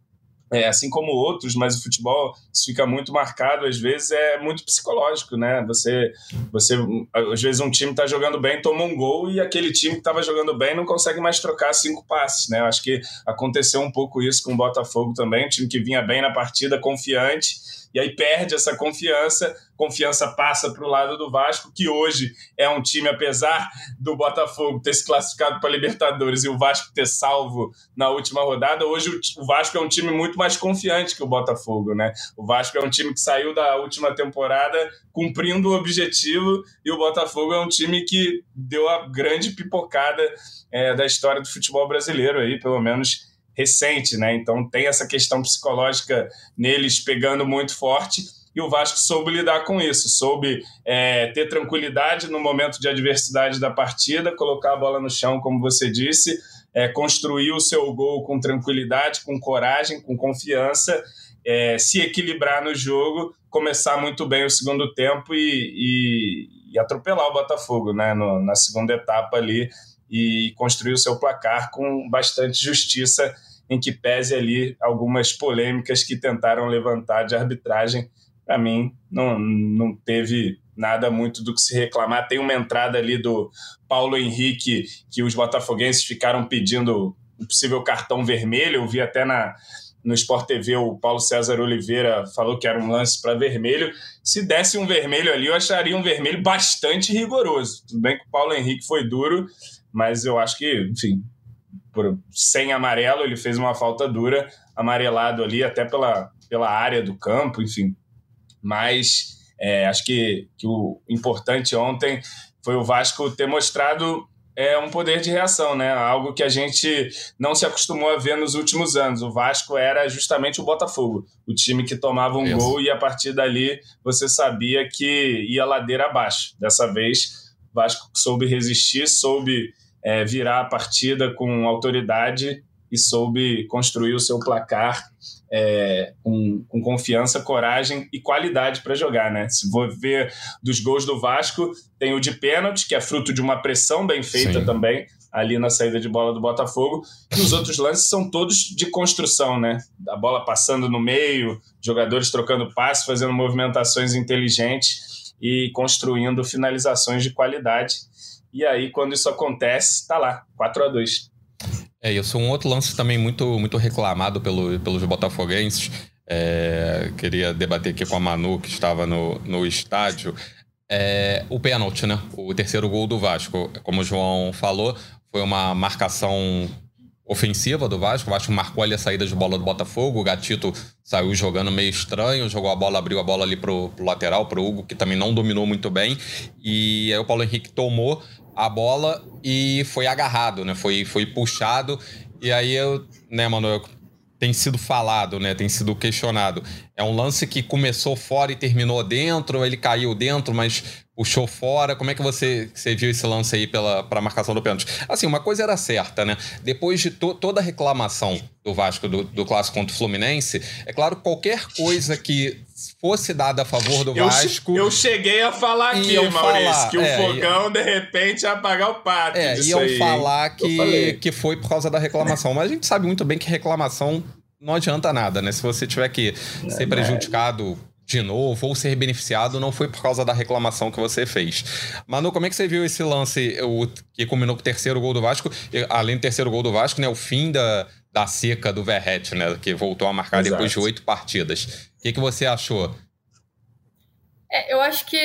É, assim como outros, mas o futebol fica muito marcado, às vezes é muito psicológico, né? Você, você às vezes um time está jogando bem, toma um gol e aquele time que estava jogando bem não consegue mais trocar cinco passes, né? Eu acho que aconteceu um pouco isso com o Botafogo também, um time que vinha bem na partida, confiante, e aí perde essa confiança, confiança passa para o lado do Vasco, que hoje é um time, apesar do Botafogo ter se classificado para a Libertadores e o Vasco ter salvo na última rodada, hoje o Vasco é um time muito mais confiante que o Botafogo, né? O Vasco é um time que saiu da última temporada cumprindo o objetivo e o Botafogo é um time que deu a grande pipocada é, da história do futebol brasileiro aí, pelo menos recente, né? Então tem essa questão psicológica neles pegando muito forte e o Vasco soube lidar com isso, soube é, ter tranquilidade no momento de adversidade da partida, colocar a bola no chão, como você disse, é, construir o seu gol com tranquilidade, com coragem, com confiança, é, se equilibrar no jogo, começar muito bem o segundo tempo e, e, e atropelar o Botafogo, né? No, na segunda etapa ali e construir o seu placar com bastante justiça, em que pese ali algumas polêmicas que tentaram levantar de arbitragem. Para mim, não, não teve nada muito do que se reclamar. Tem uma entrada ali do Paulo Henrique que os botafoguenses ficaram pedindo um possível cartão vermelho. Eu vi até na, no Sport TV o Paulo César Oliveira falou que era um lance para vermelho. Se desse um vermelho ali, eu acharia um vermelho bastante rigoroso. Tudo bem que o Paulo Henrique foi duro, mas eu acho que, enfim, por, sem amarelo, ele fez uma falta dura, amarelado ali, até pela, pela área do campo, enfim. Mas é, acho que, que o importante ontem foi o Vasco ter mostrado é um poder de reação, né? Algo que a gente não se acostumou a ver nos últimos anos. O Vasco era justamente o Botafogo, o time que tomava um Isso. gol e a partir dali você sabia que ia ladeira abaixo. Dessa vez, o Vasco soube resistir, soube é, virar a partida com autoridade e soube construir o seu placar é, com, com, confiança, coragem e qualidade para jogar, né? Se for ver dos gols do Vasco, tem o de pênalti, que é fruto de uma pressão bem feita Sim. também, ali na saída de bola do Botafogo, e os outros lances são todos de construção, né? A bola passando no meio, jogadores trocando passes, fazendo movimentações inteligentes e construindo finalizações de qualidade. E aí, quando isso acontece, tá lá, 4 a 2 é, isso um outro lance também muito, muito reclamado pelo, pelos botafoguenses. É, queria debater aqui com a Manu, que estava no, no estádio. É, o pênalti, né? O terceiro gol do Vasco. Como o João falou, foi uma marcação ofensiva do Vasco. O Vasco marcou ali a saída de bola do Botafogo. O Gatito saiu jogando meio estranho, jogou a bola, abriu a bola ali pro, pro lateral, pro Hugo, que também não dominou muito bem. E aí o Paulo Henrique tomou a bola e foi agarrado, né? Foi, foi puxado. E aí eu, né, mano, tem sido falado, né? Tem sido questionado. É um lance que começou fora e terminou dentro, ele caiu dentro, mas puxou fora. Como é que você, você viu esse lance aí pela para marcação do pênalti? Assim, uma coisa era certa, né? Depois de to, toda a reclamação do Vasco do, do clássico contra o Fluminense, é claro qualquer coisa que fosse dada a favor do eu, Vasco. Eu cheguei a falar aqui, Maurício, falar, que o é, fogão de repente ia apagar o pátio. É, iam aí. falar que, que foi por causa da reclamação. Mas a gente sabe muito bem que reclamação não adianta nada, né? Se você tiver que ser prejudicado de novo ou ser beneficiado, não foi por causa da reclamação que você fez. Manu, como é que você viu esse lance o, que combinou com o terceiro gol do Vasco? Além do terceiro gol do Vasco, né? O fim da, da seca do Verret, né? Que voltou a marcar Exato. depois de oito partidas. O que, que você achou? É, eu acho que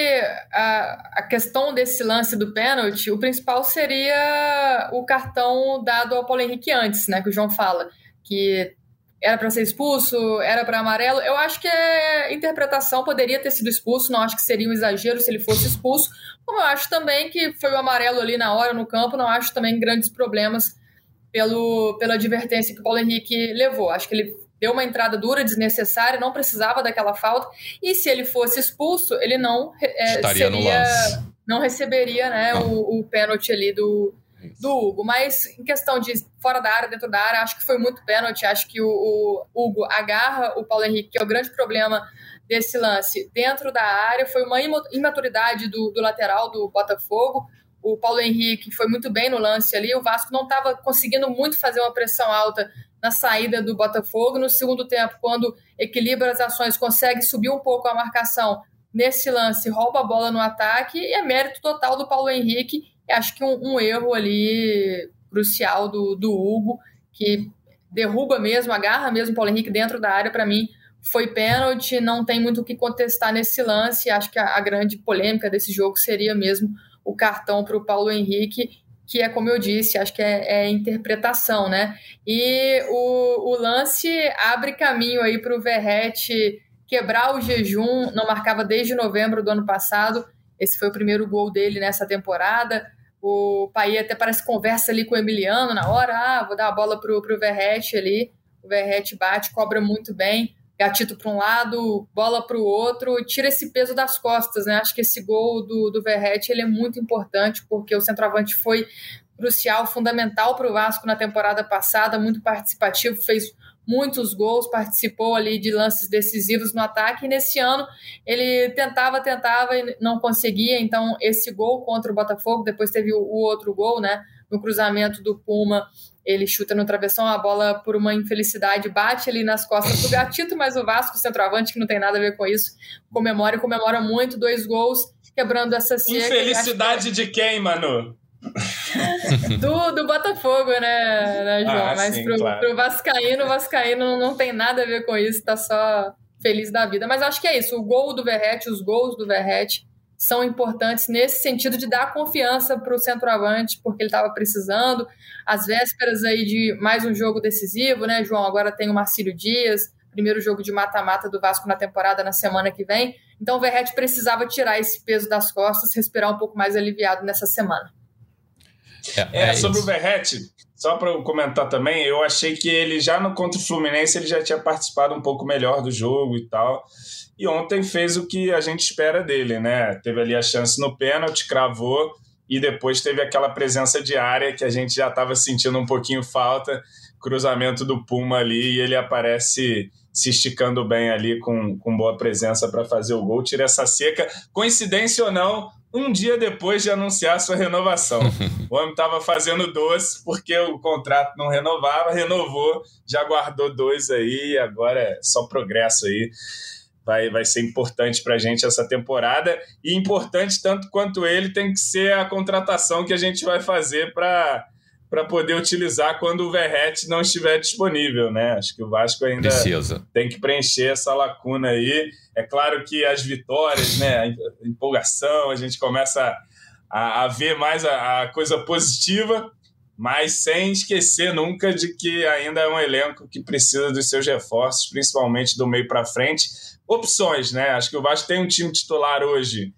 a, a questão desse lance do pênalti, o principal seria o cartão dado ao Paulo Henrique antes, né? Que o João fala. Que era para ser expulso, era para amarelo. Eu acho que a interpretação poderia ter sido expulso, não acho que seria um exagero se ele fosse expulso. Como eu acho também que foi o amarelo ali na hora no campo, não acho também grandes problemas pelo, pela advertência que o Paulo Henrique levou. Acho que ele deu uma entrada dura, desnecessária, não precisava daquela falta. E se ele fosse expulso, ele não é, seria, não receberia né, o, o pênalti ali do, do Hugo. Mas em questão de fora da área, dentro da área, acho que foi muito pênalti. Acho que o, o Hugo agarra o Paulo Henrique, que é o grande problema desse lance dentro da área. Foi uma imaturidade do, do lateral do Botafogo. O Paulo Henrique foi muito bem no lance ali. O Vasco não estava conseguindo muito fazer uma pressão alta na saída do Botafogo. No segundo tempo, quando equilibra as ações, consegue subir um pouco a marcação nesse lance, rouba a bola no ataque e é mérito total do Paulo Henrique acho que um, um erro ali crucial do, do Hugo, que derruba mesmo, agarra mesmo o Paulo Henrique dentro da área, para mim foi pênalti, não tem muito o que contestar nesse lance. Acho que a, a grande polêmica desse jogo seria mesmo o cartão para o Paulo Henrique, que é como eu disse, acho que é, é interpretação, né? E o, o lance abre caminho aí para o Verrete quebrar o jejum, não marcava desde novembro do ano passado. Esse foi o primeiro gol dele nessa temporada. O Pai até parece conversa ali com o Emiliano na hora, ah, vou dar a bola pro, pro Verrete ali. O Verrete bate, cobra muito bem. Gatito para um lado, bola para o outro, tira esse peso das costas, né? Acho que esse gol do, do Verrete ele é muito importante, porque o centroavante foi crucial, fundamental para o Vasco na temporada passada, muito participativo, fez muitos gols, participou ali de lances decisivos no ataque, e nesse ano ele tentava, tentava e não conseguia, então esse gol contra o Botafogo, depois teve o, outro gol, né, no cruzamento do Puma, ele chuta no travessão, a bola por uma infelicidade bate ali nas costas do Gatito, mas o Vasco, centroavante, que não tem nada a ver com isso, comemora e comemora muito, dois gols, quebrando essa seca. Infelicidade de quem, Manu? <laughs> do, do Botafogo, né, né João? Ah, Mas sim, pro, claro. pro Vascaíno, o Vascaíno não tem nada a ver com isso, tá só feliz da vida. Mas acho que é isso. O gol do Verrete, os gols do Verrete são importantes nesse sentido de dar confiança para o centroavante, porque ele estava precisando. Às vésperas aí de mais um jogo decisivo, né, João? Agora tem o Marcílio Dias, primeiro jogo de mata-mata do Vasco na temporada na semana que vem. Então o Verrete precisava tirar esse peso das costas, respirar um pouco mais aliviado nessa semana. É, é, é sobre o Verrete, só para eu comentar também, eu achei que ele já no contra o Fluminense ele já tinha participado um pouco melhor do jogo e tal. E ontem fez o que a gente espera dele, né? Teve ali a chance no pênalti, cravou e depois teve aquela presença diária que a gente já estava sentindo um pouquinho falta, cruzamento do Puma ali e ele aparece se esticando bem ali com, com boa presença para fazer o gol, tira essa seca. Coincidência ou não, um dia depois de anunciar sua renovação. <laughs> o homem estava fazendo doce porque o contrato não renovava, renovou, já guardou dois aí, agora é só progresso aí. Vai, vai ser importante para a gente essa temporada e importante tanto quanto ele tem que ser a contratação que a gente vai fazer para para poder utilizar quando o Verrete não estiver disponível, né? Acho que o Vasco ainda Precisa. tem que preencher essa lacuna aí. É claro que as vitórias, né, a empolgação, a gente começa a, a ver mais a, a, coisa positiva, mas sem esquecer nunca de que ainda é um elenco que precisa dos seus reforços, principalmente do meio para frente. Opções, né? Acho que o Vasco tem um time titular hoje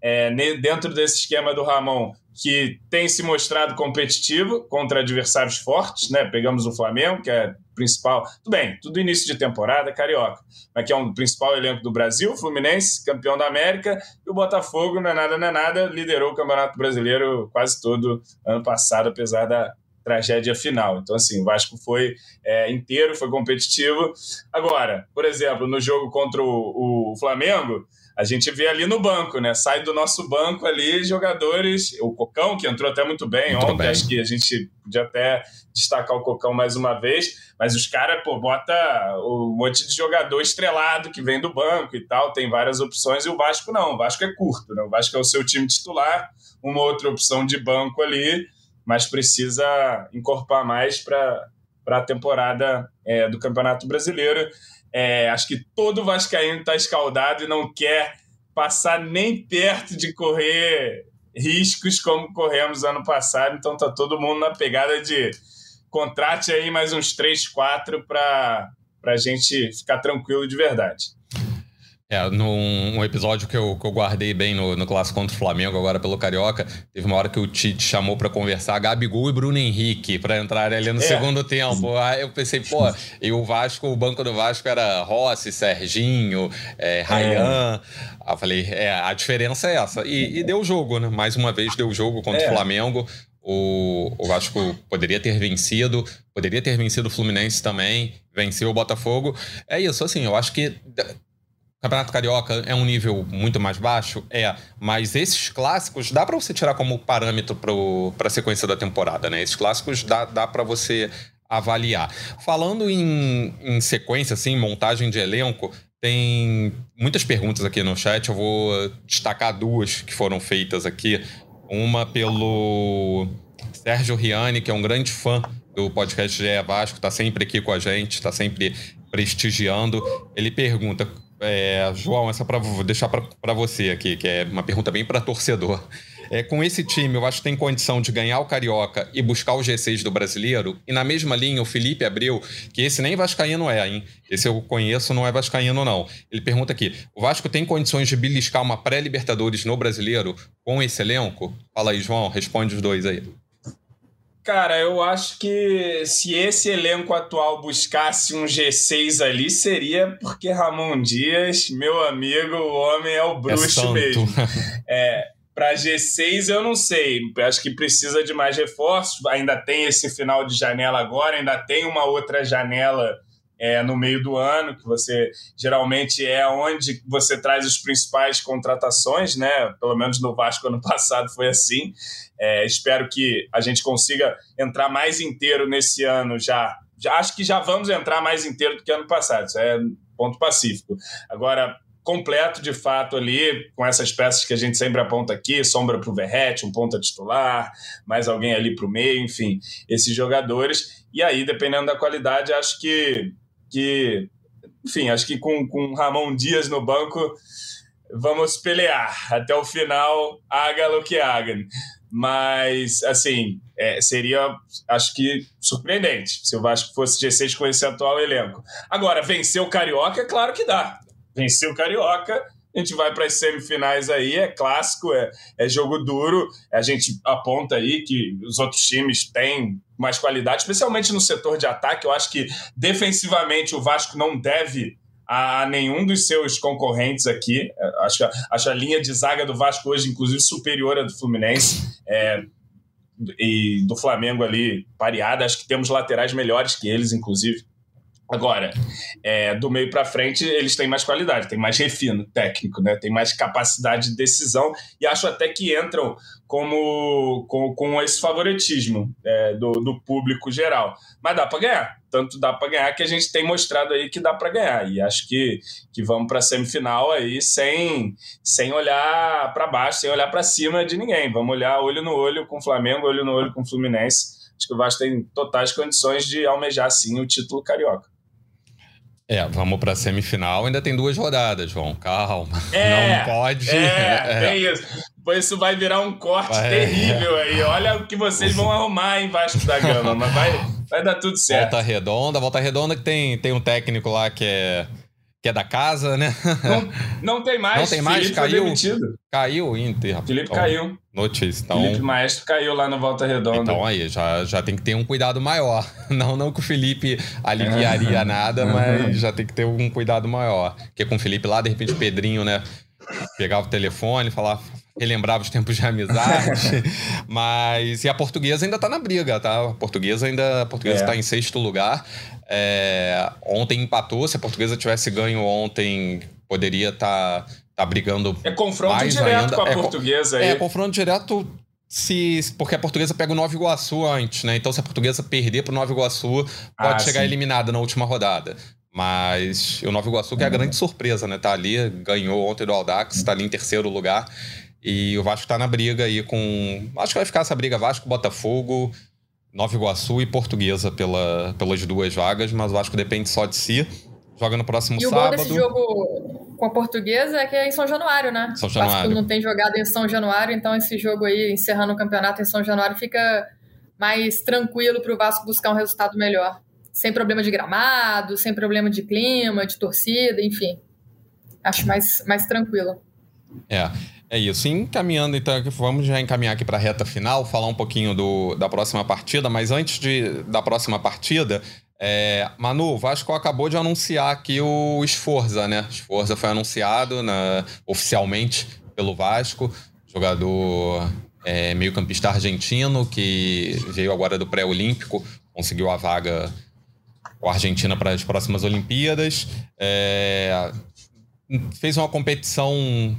é, dentro desse esquema do Ramon que tem se mostrado competitivo contra adversários fortes, né? Pegamos o Flamengo, que é principal, tudo bem, tudo início de temporada, carioca, mas que é um principal elenco do Brasil, Fluminense, campeão da América, e o Botafogo, não é nada, não é nada, liderou o Campeonato Brasileiro quase todo ano passado, apesar da tragédia final. Então, assim, o Vasco foi é, inteiro, foi competitivo. Agora, por exemplo, no jogo contra o, o Flamengo, a gente vê ali no banco, né? Sai do nosso banco ali jogadores, o Cocão, que entrou até muito bem muito ontem, bem. acho que a gente podia até destacar o Cocão mais uma vez, mas os caras, pô, bota um monte de jogador estrelado que vem do banco e tal, tem várias opções, e o Vasco não, o Vasco é curto, né? O Vasco é o seu time titular, uma outra opção de banco ali, mas precisa incorporar mais para a temporada é, do Campeonato Brasileiro. É, acho que todo Vascaíno está escaldado e não quer passar nem perto de correr riscos como corremos ano passado. Então tá todo mundo na pegada de contrate aí mais uns 3, 4 para a gente ficar tranquilo de verdade. É, num um episódio que eu, que eu guardei bem no, no clássico contra o Flamengo, agora pelo Carioca, teve uma hora que o Tite chamou para conversar Gabigol e Bruno Henrique para entrar ali no é. segundo tempo. Aí eu pensei, pô, <laughs> e o Vasco, o banco do Vasco era Rossi, Serginho, é, Rayan. É. Aí eu falei, é, a diferença é essa. E, e deu jogo, né? Mais uma vez deu jogo contra é. o Flamengo. O, o Vasco poderia ter vencido, poderia ter vencido o Fluminense também, venceu o Botafogo. É isso, assim, eu acho que Campeonato Carioca é um nível muito mais baixo? É, mas esses clássicos dá para você tirar como parâmetro para a sequência da temporada, né? Esses clássicos dá, dá para você avaliar. Falando em, em sequência, assim, montagem de elenco, tem muitas perguntas aqui no chat. Eu vou destacar duas que foram feitas aqui. Uma pelo Sérgio Riani, que é um grande fã do podcast GE Vasco, está sempre aqui com a gente, está sempre prestigiando. Ele pergunta é, João, essa para deixar para você aqui, que é uma pergunta bem para torcedor. É, com esse time, eu acho que tem condição de ganhar o Carioca e buscar o G6 do brasileiro. E na mesma linha, o Felipe Abreu, que esse nem Vascaíno é, hein? Esse eu conheço, não é Vascaíno, não. Ele pergunta aqui: o Vasco tem condições de beliscar uma pré-Libertadores no brasileiro com esse elenco? Fala aí, João, responde os dois aí. Cara, eu acho que se esse elenco atual buscasse um G6 ali, seria porque Ramon Dias, meu amigo, o homem é o é bruxo <laughs> é mesmo. É, para G6 eu não sei, acho que precisa de mais reforços. Ainda tem esse final de janela agora, ainda tem uma outra janela é, no meio do ano, que você geralmente é onde você traz as principais contratações, né? Pelo menos no Vasco ano <laughs> passado foi assim. É, espero que a gente consiga entrar mais inteiro nesse ano já. já. Acho que já vamos entrar mais inteiro do que ano passado, isso é ponto pacífico. Agora, completo de fato ali, com essas peças que a gente sempre aponta aqui, sombra para o Verrete, um ponta titular, mais alguém ali para o meio, enfim, esses jogadores. E aí, dependendo da qualidade, acho que que, enfim, acho que com, com Ramon Dias no banco vamos pelear até o final, haga o que haga. Mas, assim, é, seria, acho que, surpreendente se o Vasco fosse G6 com esse atual elenco. Agora, vencer o Carioca, claro que dá. Vencer o Carioca, a gente vai para as semifinais aí, é clássico, é, é jogo duro. A gente aponta aí que os outros times têm mais qualidade, especialmente no setor de ataque. Eu acho que defensivamente o Vasco não deve a nenhum dos seus concorrentes aqui. Acho, acho a linha de zaga do Vasco hoje, inclusive, superior à do Fluminense. É, e do Flamengo ali pareada. Acho que temos laterais melhores que eles, inclusive. Agora, é, do meio para frente, eles têm mais qualidade, tem mais refino técnico, né? tem mais capacidade de decisão e acho até que entram como com, com esse favoritismo é, do, do público geral. Mas dá para ganhar, tanto dá para ganhar que a gente tem mostrado aí que dá para ganhar. E acho que, que vamos para a semifinal aí sem, sem olhar para baixo, sem olhar para cima de ninguém. Vamos olhar olho no olho com o Flamengo, olho no olho com o Fluminense. Acho que o Vasco tem totais condições de almejar sim o título carioca. É, vamos para a semifinal. Ainda tem duas rodadas, João. Calma. <laughs> É, não pode. É, <laughs> é. isso. Pois isso vai virar um corte vai, terrível aí. Olha o que vocês vão arrumar em Vasco da Gama. Mas vai, vai dar tudo certo. Volta Redonda. Volta Redonda que tem, tem um técnico lá que é que é da casa, né? Não, não tem mais. Não tem mais, Felipe caiu. Caiu o Inter. Felipe então, caiu. Notícia. Então, Felipe Maestro caiu lá no Volta Redonda. Então aí, já, já tem que ter um cuidado maior. <laughs> Não, não que o Felipe aliviaria nada, mas já tem que ter um cuidado maior. Porque com o Felipe lá, de repente, o Pedrinho, né? Pegava o telefone, falava, relembrava os tempos de amizade. <laughs> mas. E a portuguesa ainda tá na briga, tá? A portuguesa ainda. A portuguesa é. tá em sexto lugar. É, ontem empatou. Se a portuguesa tivesse ganho ontem, poderia estar tá, tá brigando. É confronto mais direto ainda. com a é, portuguesa aí. É, confronto direto. Se, porque a portuguesa pega o Nova Iguaçu antes, né? Então, se a portuguesa perder pro Nova Iguaçu, pode ah, chegar sim. eliminada na última rodada. Mas o Nova Iguaçu, que é a grande surpresa, né? Tá ali, ganhou ontem do Aldax, tá ali em terceiro lugar. E o Vasco tá na briga aí com. Acho que vai ficar essa briga Vasco, Botafogo, Nova Iguaçu e Portuguesa pela, pelas duas vagas, mas o Vasco depende só de si. Joga no próximo e sábado. E o bom desse jogo com a Portuguesa é que é em São Januário, né? São Januário. O Vasco não tem jogado em São Januário, então esse jogo aí, encerrando o campeonato em São Januário, fica mais tranquilo para o Vasco buscar um resultado melhor. Sem problema de gramado, sem problema de clima, de torcida, enfim. Acho mais, mais tranquilo. É. É isso. Encaminhando, então, vamos já encaminhar aqui para a reta final, falar um pouquinho do, da próxima partida, mas antes de, da próxima partida, é, Manu, o Vasco acabou de anunciar aqui o Esforza, né? Esforza foi anunciado na, oficialmente pelo Vasco, jogador é, meio-campista argentino que veio agora do pré-olímpico, conseguiu a vaga com a Argentina para as próximas Olimpíadas. É, fez uma competição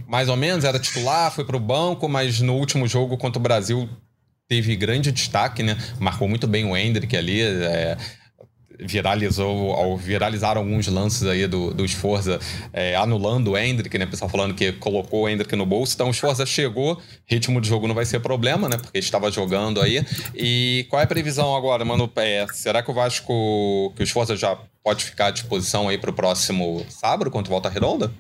mais ou menos, era titular, foi para o banco, mas no último jogo contra o Brasil teve grande destaque, né? Marcou muito bem o Hendrick ali, é, viralizou, viralizaram alguns lances aí do, do Sforza é, anulando o Hendrick, né? O pessoal falando que colocou o Hendrick no bolso. Então o Sforza chegou, ritmo de jogo não vai ser problema, né? Porque estava jogando aí. E qual é a previsão agora, mano? É, será que o Vasco, que o Sforza já pode ficar à disposição aí para o próximo sábado contra o Volta Redonda?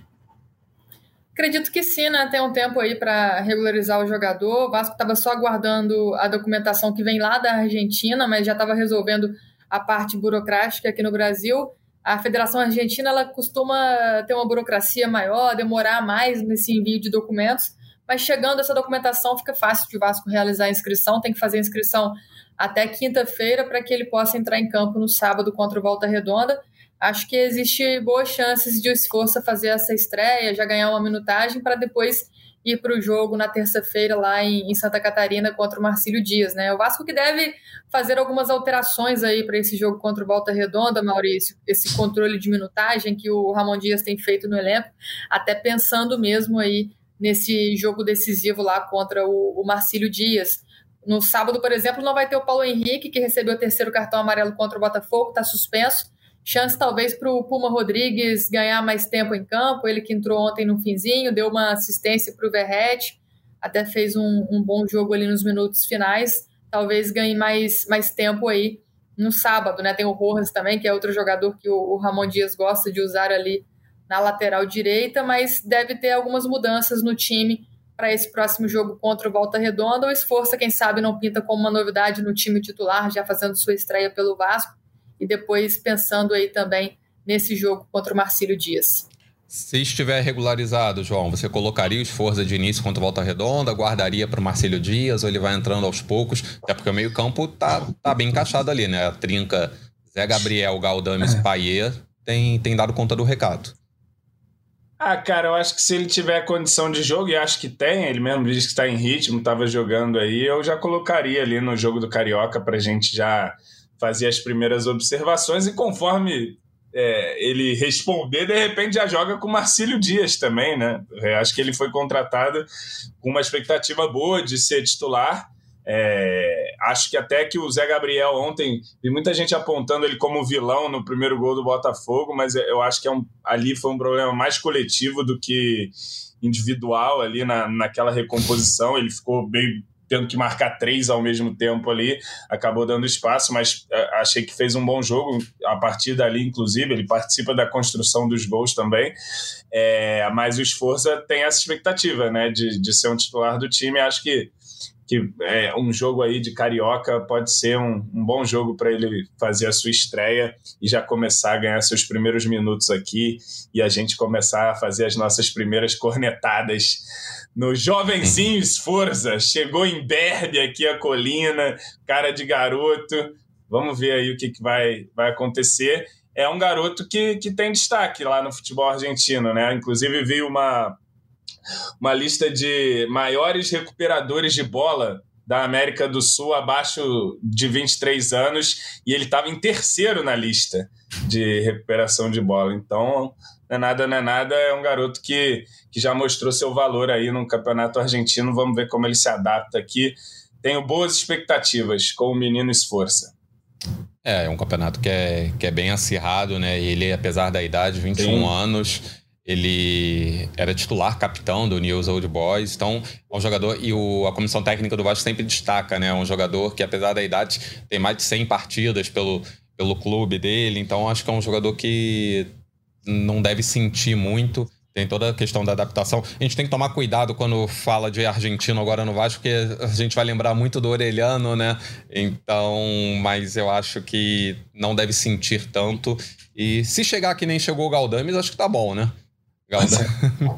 Acredito que sim, né? Tem um tempo aí para regularizar o jogador. O Vasco estava só aguardando a documentação que vem lá da Argentina, mas já estava resolvendo a parte burocrática aqui no Brasil. A Federação Argentina ela costuma ter uma burocracia maior, demorar mais nesse envio de documentos, mas chegando essa documentação fica fácil de Vasco realizar a inscrição. Tem que fazer a inscrição até quinta-feira para que ele possa entrar em campo no sábado contra o Volta Redonda. Acho que existe boas chances de o Esforça fazer essa estreia, já ganhar uma minutagem para depois ir para o jogo na terça-feira lá em, em, Santa Catarina contra o Marcílio Dias, né? O Vasco que deve fazer algumas alterações aí para esse jogo contra o Volta Redonda, Maurício, esse controle de minutagem que o Ramon Dias tem feito no elenco, até pensando mesmo aí nesse jogo decisivo lá contra o, o Marcílio Dias. No sábado, por exemplo, não vai ter o Paulo Henrique, que recebeu o terceiro cartão amarelo contra o Botafogo, está suspenso chance talvez para o Puma Rodrigues ganhar mais tempo em campo, ele que entrou ontem no finzinho, deu uma assistência para o Verrete, até fez um, um, bom jogo ali nos minutos finais, talvez ganhe mais, mais tempo aí no sábado, né? Tem o Rojas também, que é outro jogador que o, o Ramon Dias gosta de usar ali na lateral direita, mas deve ter algumas mudanças no time para esse próximo jogo contra o Volta Redonda. O esforço, quem sabe, não pinta como uma novidade no time titular, já fazendo sua estreia pelo Vasco e depois pensando aí também nesse jogo contra o Marcílio Dias. Se estiver regularizado, João, você colocaria o esforço de início contra o Volta Redonda, guardaria para o Marcelo Dias, ou ele vai entrando aos poucos? Até porque o meio-campo tá, tá bem encaixado ali, né? A trinca Zé Gabriel, Galdames, é. Paier tem, tem dado conta do recado. Ah, cara, eu acho que se ele tiver condição de jogo, e acho que tem, ele mesmo diz que está em ritmo, estava jogando aí, eu já colocaria ali no jogo do Carioca para a gente já fazer as primeiras observações e conforme é, ele responder, de repente já joga com o Marcílio Dias também, né? Eu acho que ele foi contratado com uma expectativa boa de ser titular. É, acho que até que o Zé Gabriel ontem, vi muita gente apontando ele como vilão no primeiro gol do Botafogo, mas eu acho que é um, ali foi um problema mais coletivo do que individual ali na, naquela recomposição. Ele ficou bem tendo que marcar três ao mesmo tempo ali, acabou dando espaço, mas é, achei que fez um bom jogo a partir dali, inclusive, ele participa da construção dos gols também, é, mas o Esforza tem essa expectativa, né, de, de ser um titular do time, acho que que é, um jogo aí de carioca pode ser um, um bom jogo para ele fazer a sua estreia e já começar a ganhar seus primeiros minutos aqui e a gente começar a fazer as nossas primeiras cornetadas no Jovenzinho Esforza. Chegou em Berde aqui a colina, cara de garoto. Vamos ver aí o que, que vai, vai acontecer. É um garoto que, que tem destaque lá no futebol argentino, né? Inclusive vi uma uma lista de maiores recuperadores de bola da América do Sul abaixo de 23 anos e ele estava em terceiro na lista de recuperação de bola. Então, não é nada, não é nada, é um garoto que, que já mostrou seu valor aí no campeonato argentino. Vamos ver como ele se adapta aqui. Tenho boas expectativas com o menino Esforça. É, é um campeonato que é, que é bem acirrado, né? Ele, apesar da idade, 21 Sim. anos, ele era titular, capitão do News Old Boys. Então, é um jogador. E o, a comissão técnica do Vasco sempre destaca, né? É um jogador que, apesar da idade, tem mais de 100 partidas pelo, pelo clube dele. Então, acho que é um jogador que não deve sentir muito. Tem toda a questão da adaptação. A gente tem que tomar cuidado quando fala de argentino agora no Vasco, porque a gente vai lembrar muito do Orelhano, né? Então, mas eu acho que não deve sentir tanto. E se chegar que nem chegou o Galdames, acho que tá bom, né? Galdame.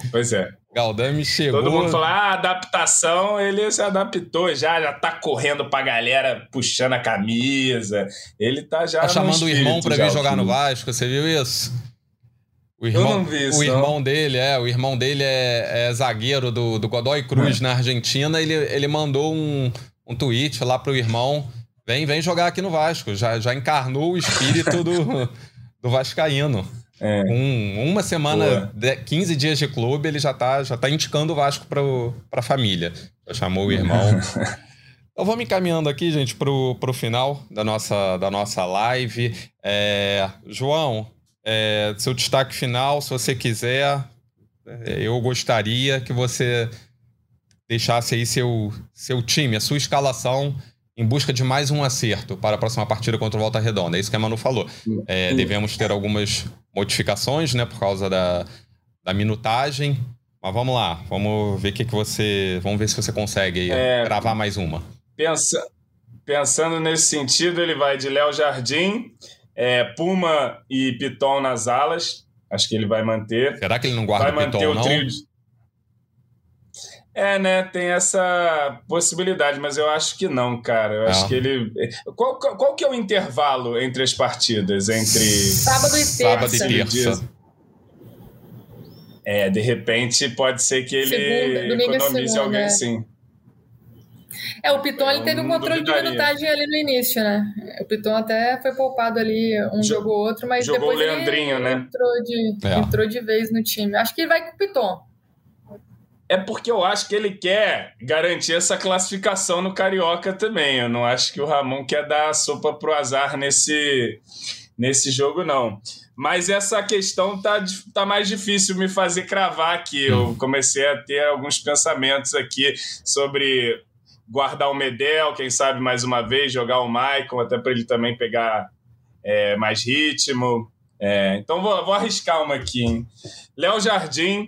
Pois é. Galdame chegou. Todo mundo fala, ah, adaptação, ele se adaptou já, já tá correndo pra galera, puxando a camisa. Ele tá já. Tá chamando o irmão pra vir jogar no Vasco, você viu isso? O irmão, Eu não vi isso. O irmão não. dele, é, o irmão dele é, é zagueiro do, do Godoy Cruz é. na Argentina. Ele, ele mandou um, um tweet lá pro irmão: vem, vem jogar aqui no Vasco. Já, já encarnou o espírito do, do Vascaíno. É. Com uma semana, de, 15 dias de clube, ele já tá, já tá indicando o Vasco para a família. Já chamou o irmão. <laughs> então vamos encaminhando aqui, gente, pro, pro final da nossa, da nossa live. É, João, é, seu destaque final, se você quiser, é, eu gostaria que você deixasse aí seu, seu time, a sua escalação em busca de mais um acerto para a próxima partida contra o Volta Redonda. É isso que a Manu falou. É, devemos ter algumas modificações, né, por causa da, da minutagem. Mas vamos lá, vamos ver o que, que você. Vamos ver se você consegue é, gravar mais uma. Pensa, pensando nesse sentido, ele vai de Léo Jardim, é, Puma e Piton nas alas. Acho que ele vai manter. Será que ele não guarda vai o Piton, não? Trio de... É, né? Tem essa possibilidade, mas eu acho que não, cara. Eu acho é. que ele. Qual, qual, qual, que é o intervalo entre as partidas? Entre. Sábado e terça. Sábado e terça. É, de repente pode ser que ele segunda, economize segunda, alguém assim. É, o Piton ele teve um controle de minutagem ali no início, né? O Piton até foi poupado ali um jogo ou outro, mas Jogou depois o Leandrinho, ele né? entrou de, é. entrou de vez no time. Acho que ele vai com o Piton é porque eu acho que ele quer garantir essa classificação no Carioca também. Eu não acho que o Ramon quer dar a sopa pro azar nesse, nesse jogo, não. Mas essa questão tá, tá mais difícil me fazer cravar aqui. Eu comecei a ter alguns pensamentos aqui sobre guardar o Medel, quem sabe mais uma vez, jogar o Maicon, até para ele também pegar é, mais ritmo. É, então vou, vou arriscar uma aqui. Léo Jardim,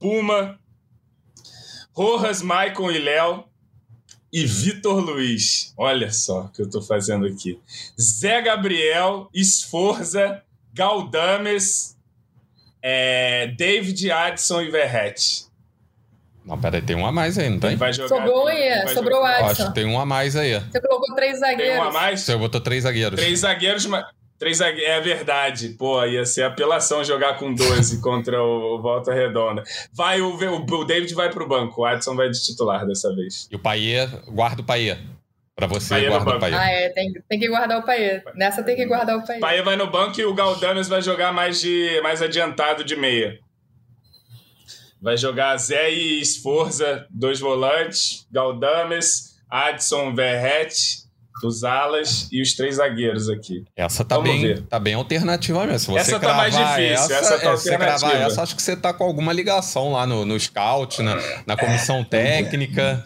Puma, Rojas, Maicon e Léo e Vitor Luiz. Olha só o que eu estou fazendo aqui. Zé Gabriel, Esforza, Galdames, É David, Adson e Verrete. Não, peraí, tem um a mais aí, não tem? Vai jogar, Sobrou, é, sobrou o Adson. Acho que tem um a mais aí. Você colocou três Tem zagueiros. um a mais? Você botou três zagueiros. Três zagueiros, mas. Três. É verdade. Pô, ia ser apelação jogar com 12 contra o Volta Redonda. Vai, o, o David vai pro banco. O Adson vai de titular dessa vez. E o Paier, guarda o Paier. Pra você, Paier no guarda o banco. Paier. Ah, é, tem, tem que guardar o Paê. Nessa tem que guardar o Paê. Paia vai no banco e o Galdames vai jogar mais, de, mais adiantado de meia. Vai jogar Zé e Esforza, dois volantes, Galdames, Adson, Verrete, os alas e os três zagueiros aqui. Essa tá Vamos bem, ver. tá bem alternativa mesmo. Essa tá mais difícil, essa tá é, se você alternativa. essa, acho que você tá com alguma ligação lá no, no scout, na, na comissão técnica.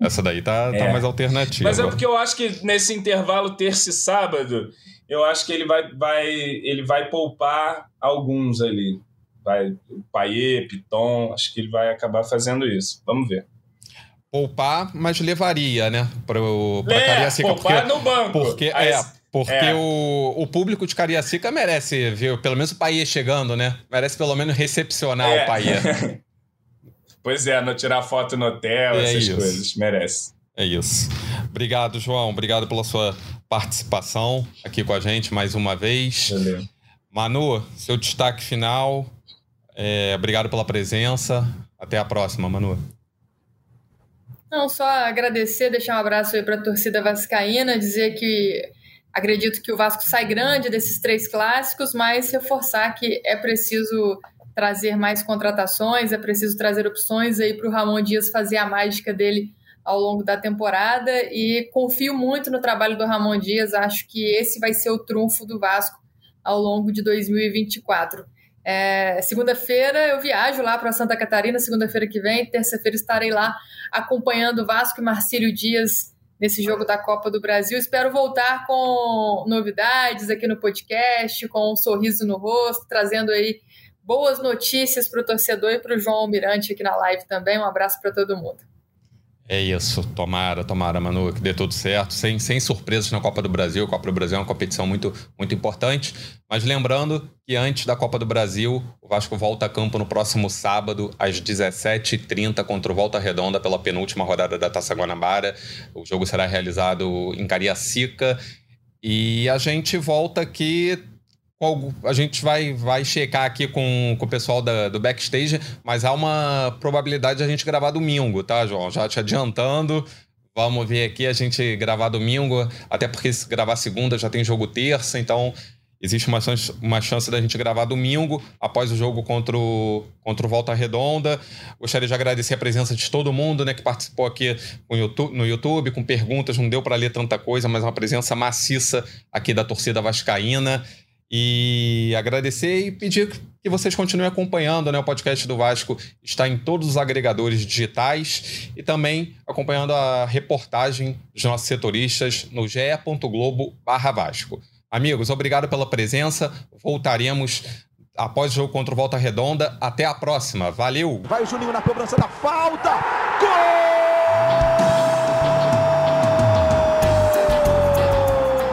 Essa daí tá, tá É. mais alternativa. Mas é porque eu acho que nesse intervalo terça e sábado, eu acho que ele vai, vai, ele vai poupar alguns ali. Vai, o Paier, Piton, acho que ele vai acabar fazendo isso. Vamos ver. Poupar, mas levaria, né? Pro, pra É, Cariacica. poupar Porque, no banco. porque, Aí- é, porque é. O, o público de Cariacica merece ver pelo menos o Paier chegando, né? Merece pelo menos recepcionar É. o Paier. <laughs> Pois é, não tirar foto no hotel, É essas isso. coisas. Merece. É isso. Obrigado, João. Obrigado pela sua participação aqui com a gente mais uma vez. Valeu. Manu, seu destaque final. É, obrigado pela presença. Até a próxima, Manu. Não, só agradecer, deixar um abraço aí para a torcida vascaína, dizer que acredito que o Vasco sai grande desses três clássicos, mas reforçar que é preciso trazer mais contratações, é preciso trazer opções aí para o Ramon Dias fazer a mágica dele ao longo da temporada e confio muito no trabalho do Ramon Dias, acho que esse vai ser o trunfo do Vasco ao longo de 2024. É, segunda-feira eu viajo lá para Santa Catarina, segunda-feira que vem, terça-feira estarei lá acompanhando Vasco e Marcílio Dias nesse jogo da Copa do Brasil. Espero voltar com novidades aqui no podcast, com um sorriso no rosto, trazendo aí boas notícias para o torcedor e para o João Almirante aqui na live também. Um abraço para todo mundo. É isso. Tomara, tomara, Manu, que dê tudo certo. Sem, sem surpresas na Copa do Brasil. A Copa do Brasil é uma competição muito, muito importante. Mas lembrando que antes da Copa do Brasil, o Vasco volta a campo no próximo sábado, às 17h30, contra o Volta Redonda, pela penúltima rodada da Taça Guanabara. O jogo será realizado em Cariacica. E a gente volta aqui a gente vai, vai checar aqui com, com o pessoal da- do backstage, mas há uma probabilidade de a gente gravar domingo, tá, João? Já te adiantando. Vamos ver aqui a gente gravar domingo, até porque se gravar segunda já tem jogo terça, então existe uma chance, uma chance da gente gravar domingo, após o jogo contra o, contra o Volta Redonda. Gostaria de agradecer a presença de todo mundo né, que participou aqui no YouTube, com perguntas. Não deu para ler tanta coisa, mas uma presença maciça aqui da torcida vascaína. E agradecer e pedir que vocês continuem acompanhando, né? O podcast do Vasco está em todos os agregadores digitais e também acompanhando a reportagem dos nossos setoristas no ge.globo Vasco. Amigos, obrigado pela presença. Voltaremos após o jogo contra o Volta Redonda. Até a próxima. Valeu! Vai o Juninho na cobrança da falta. Gol!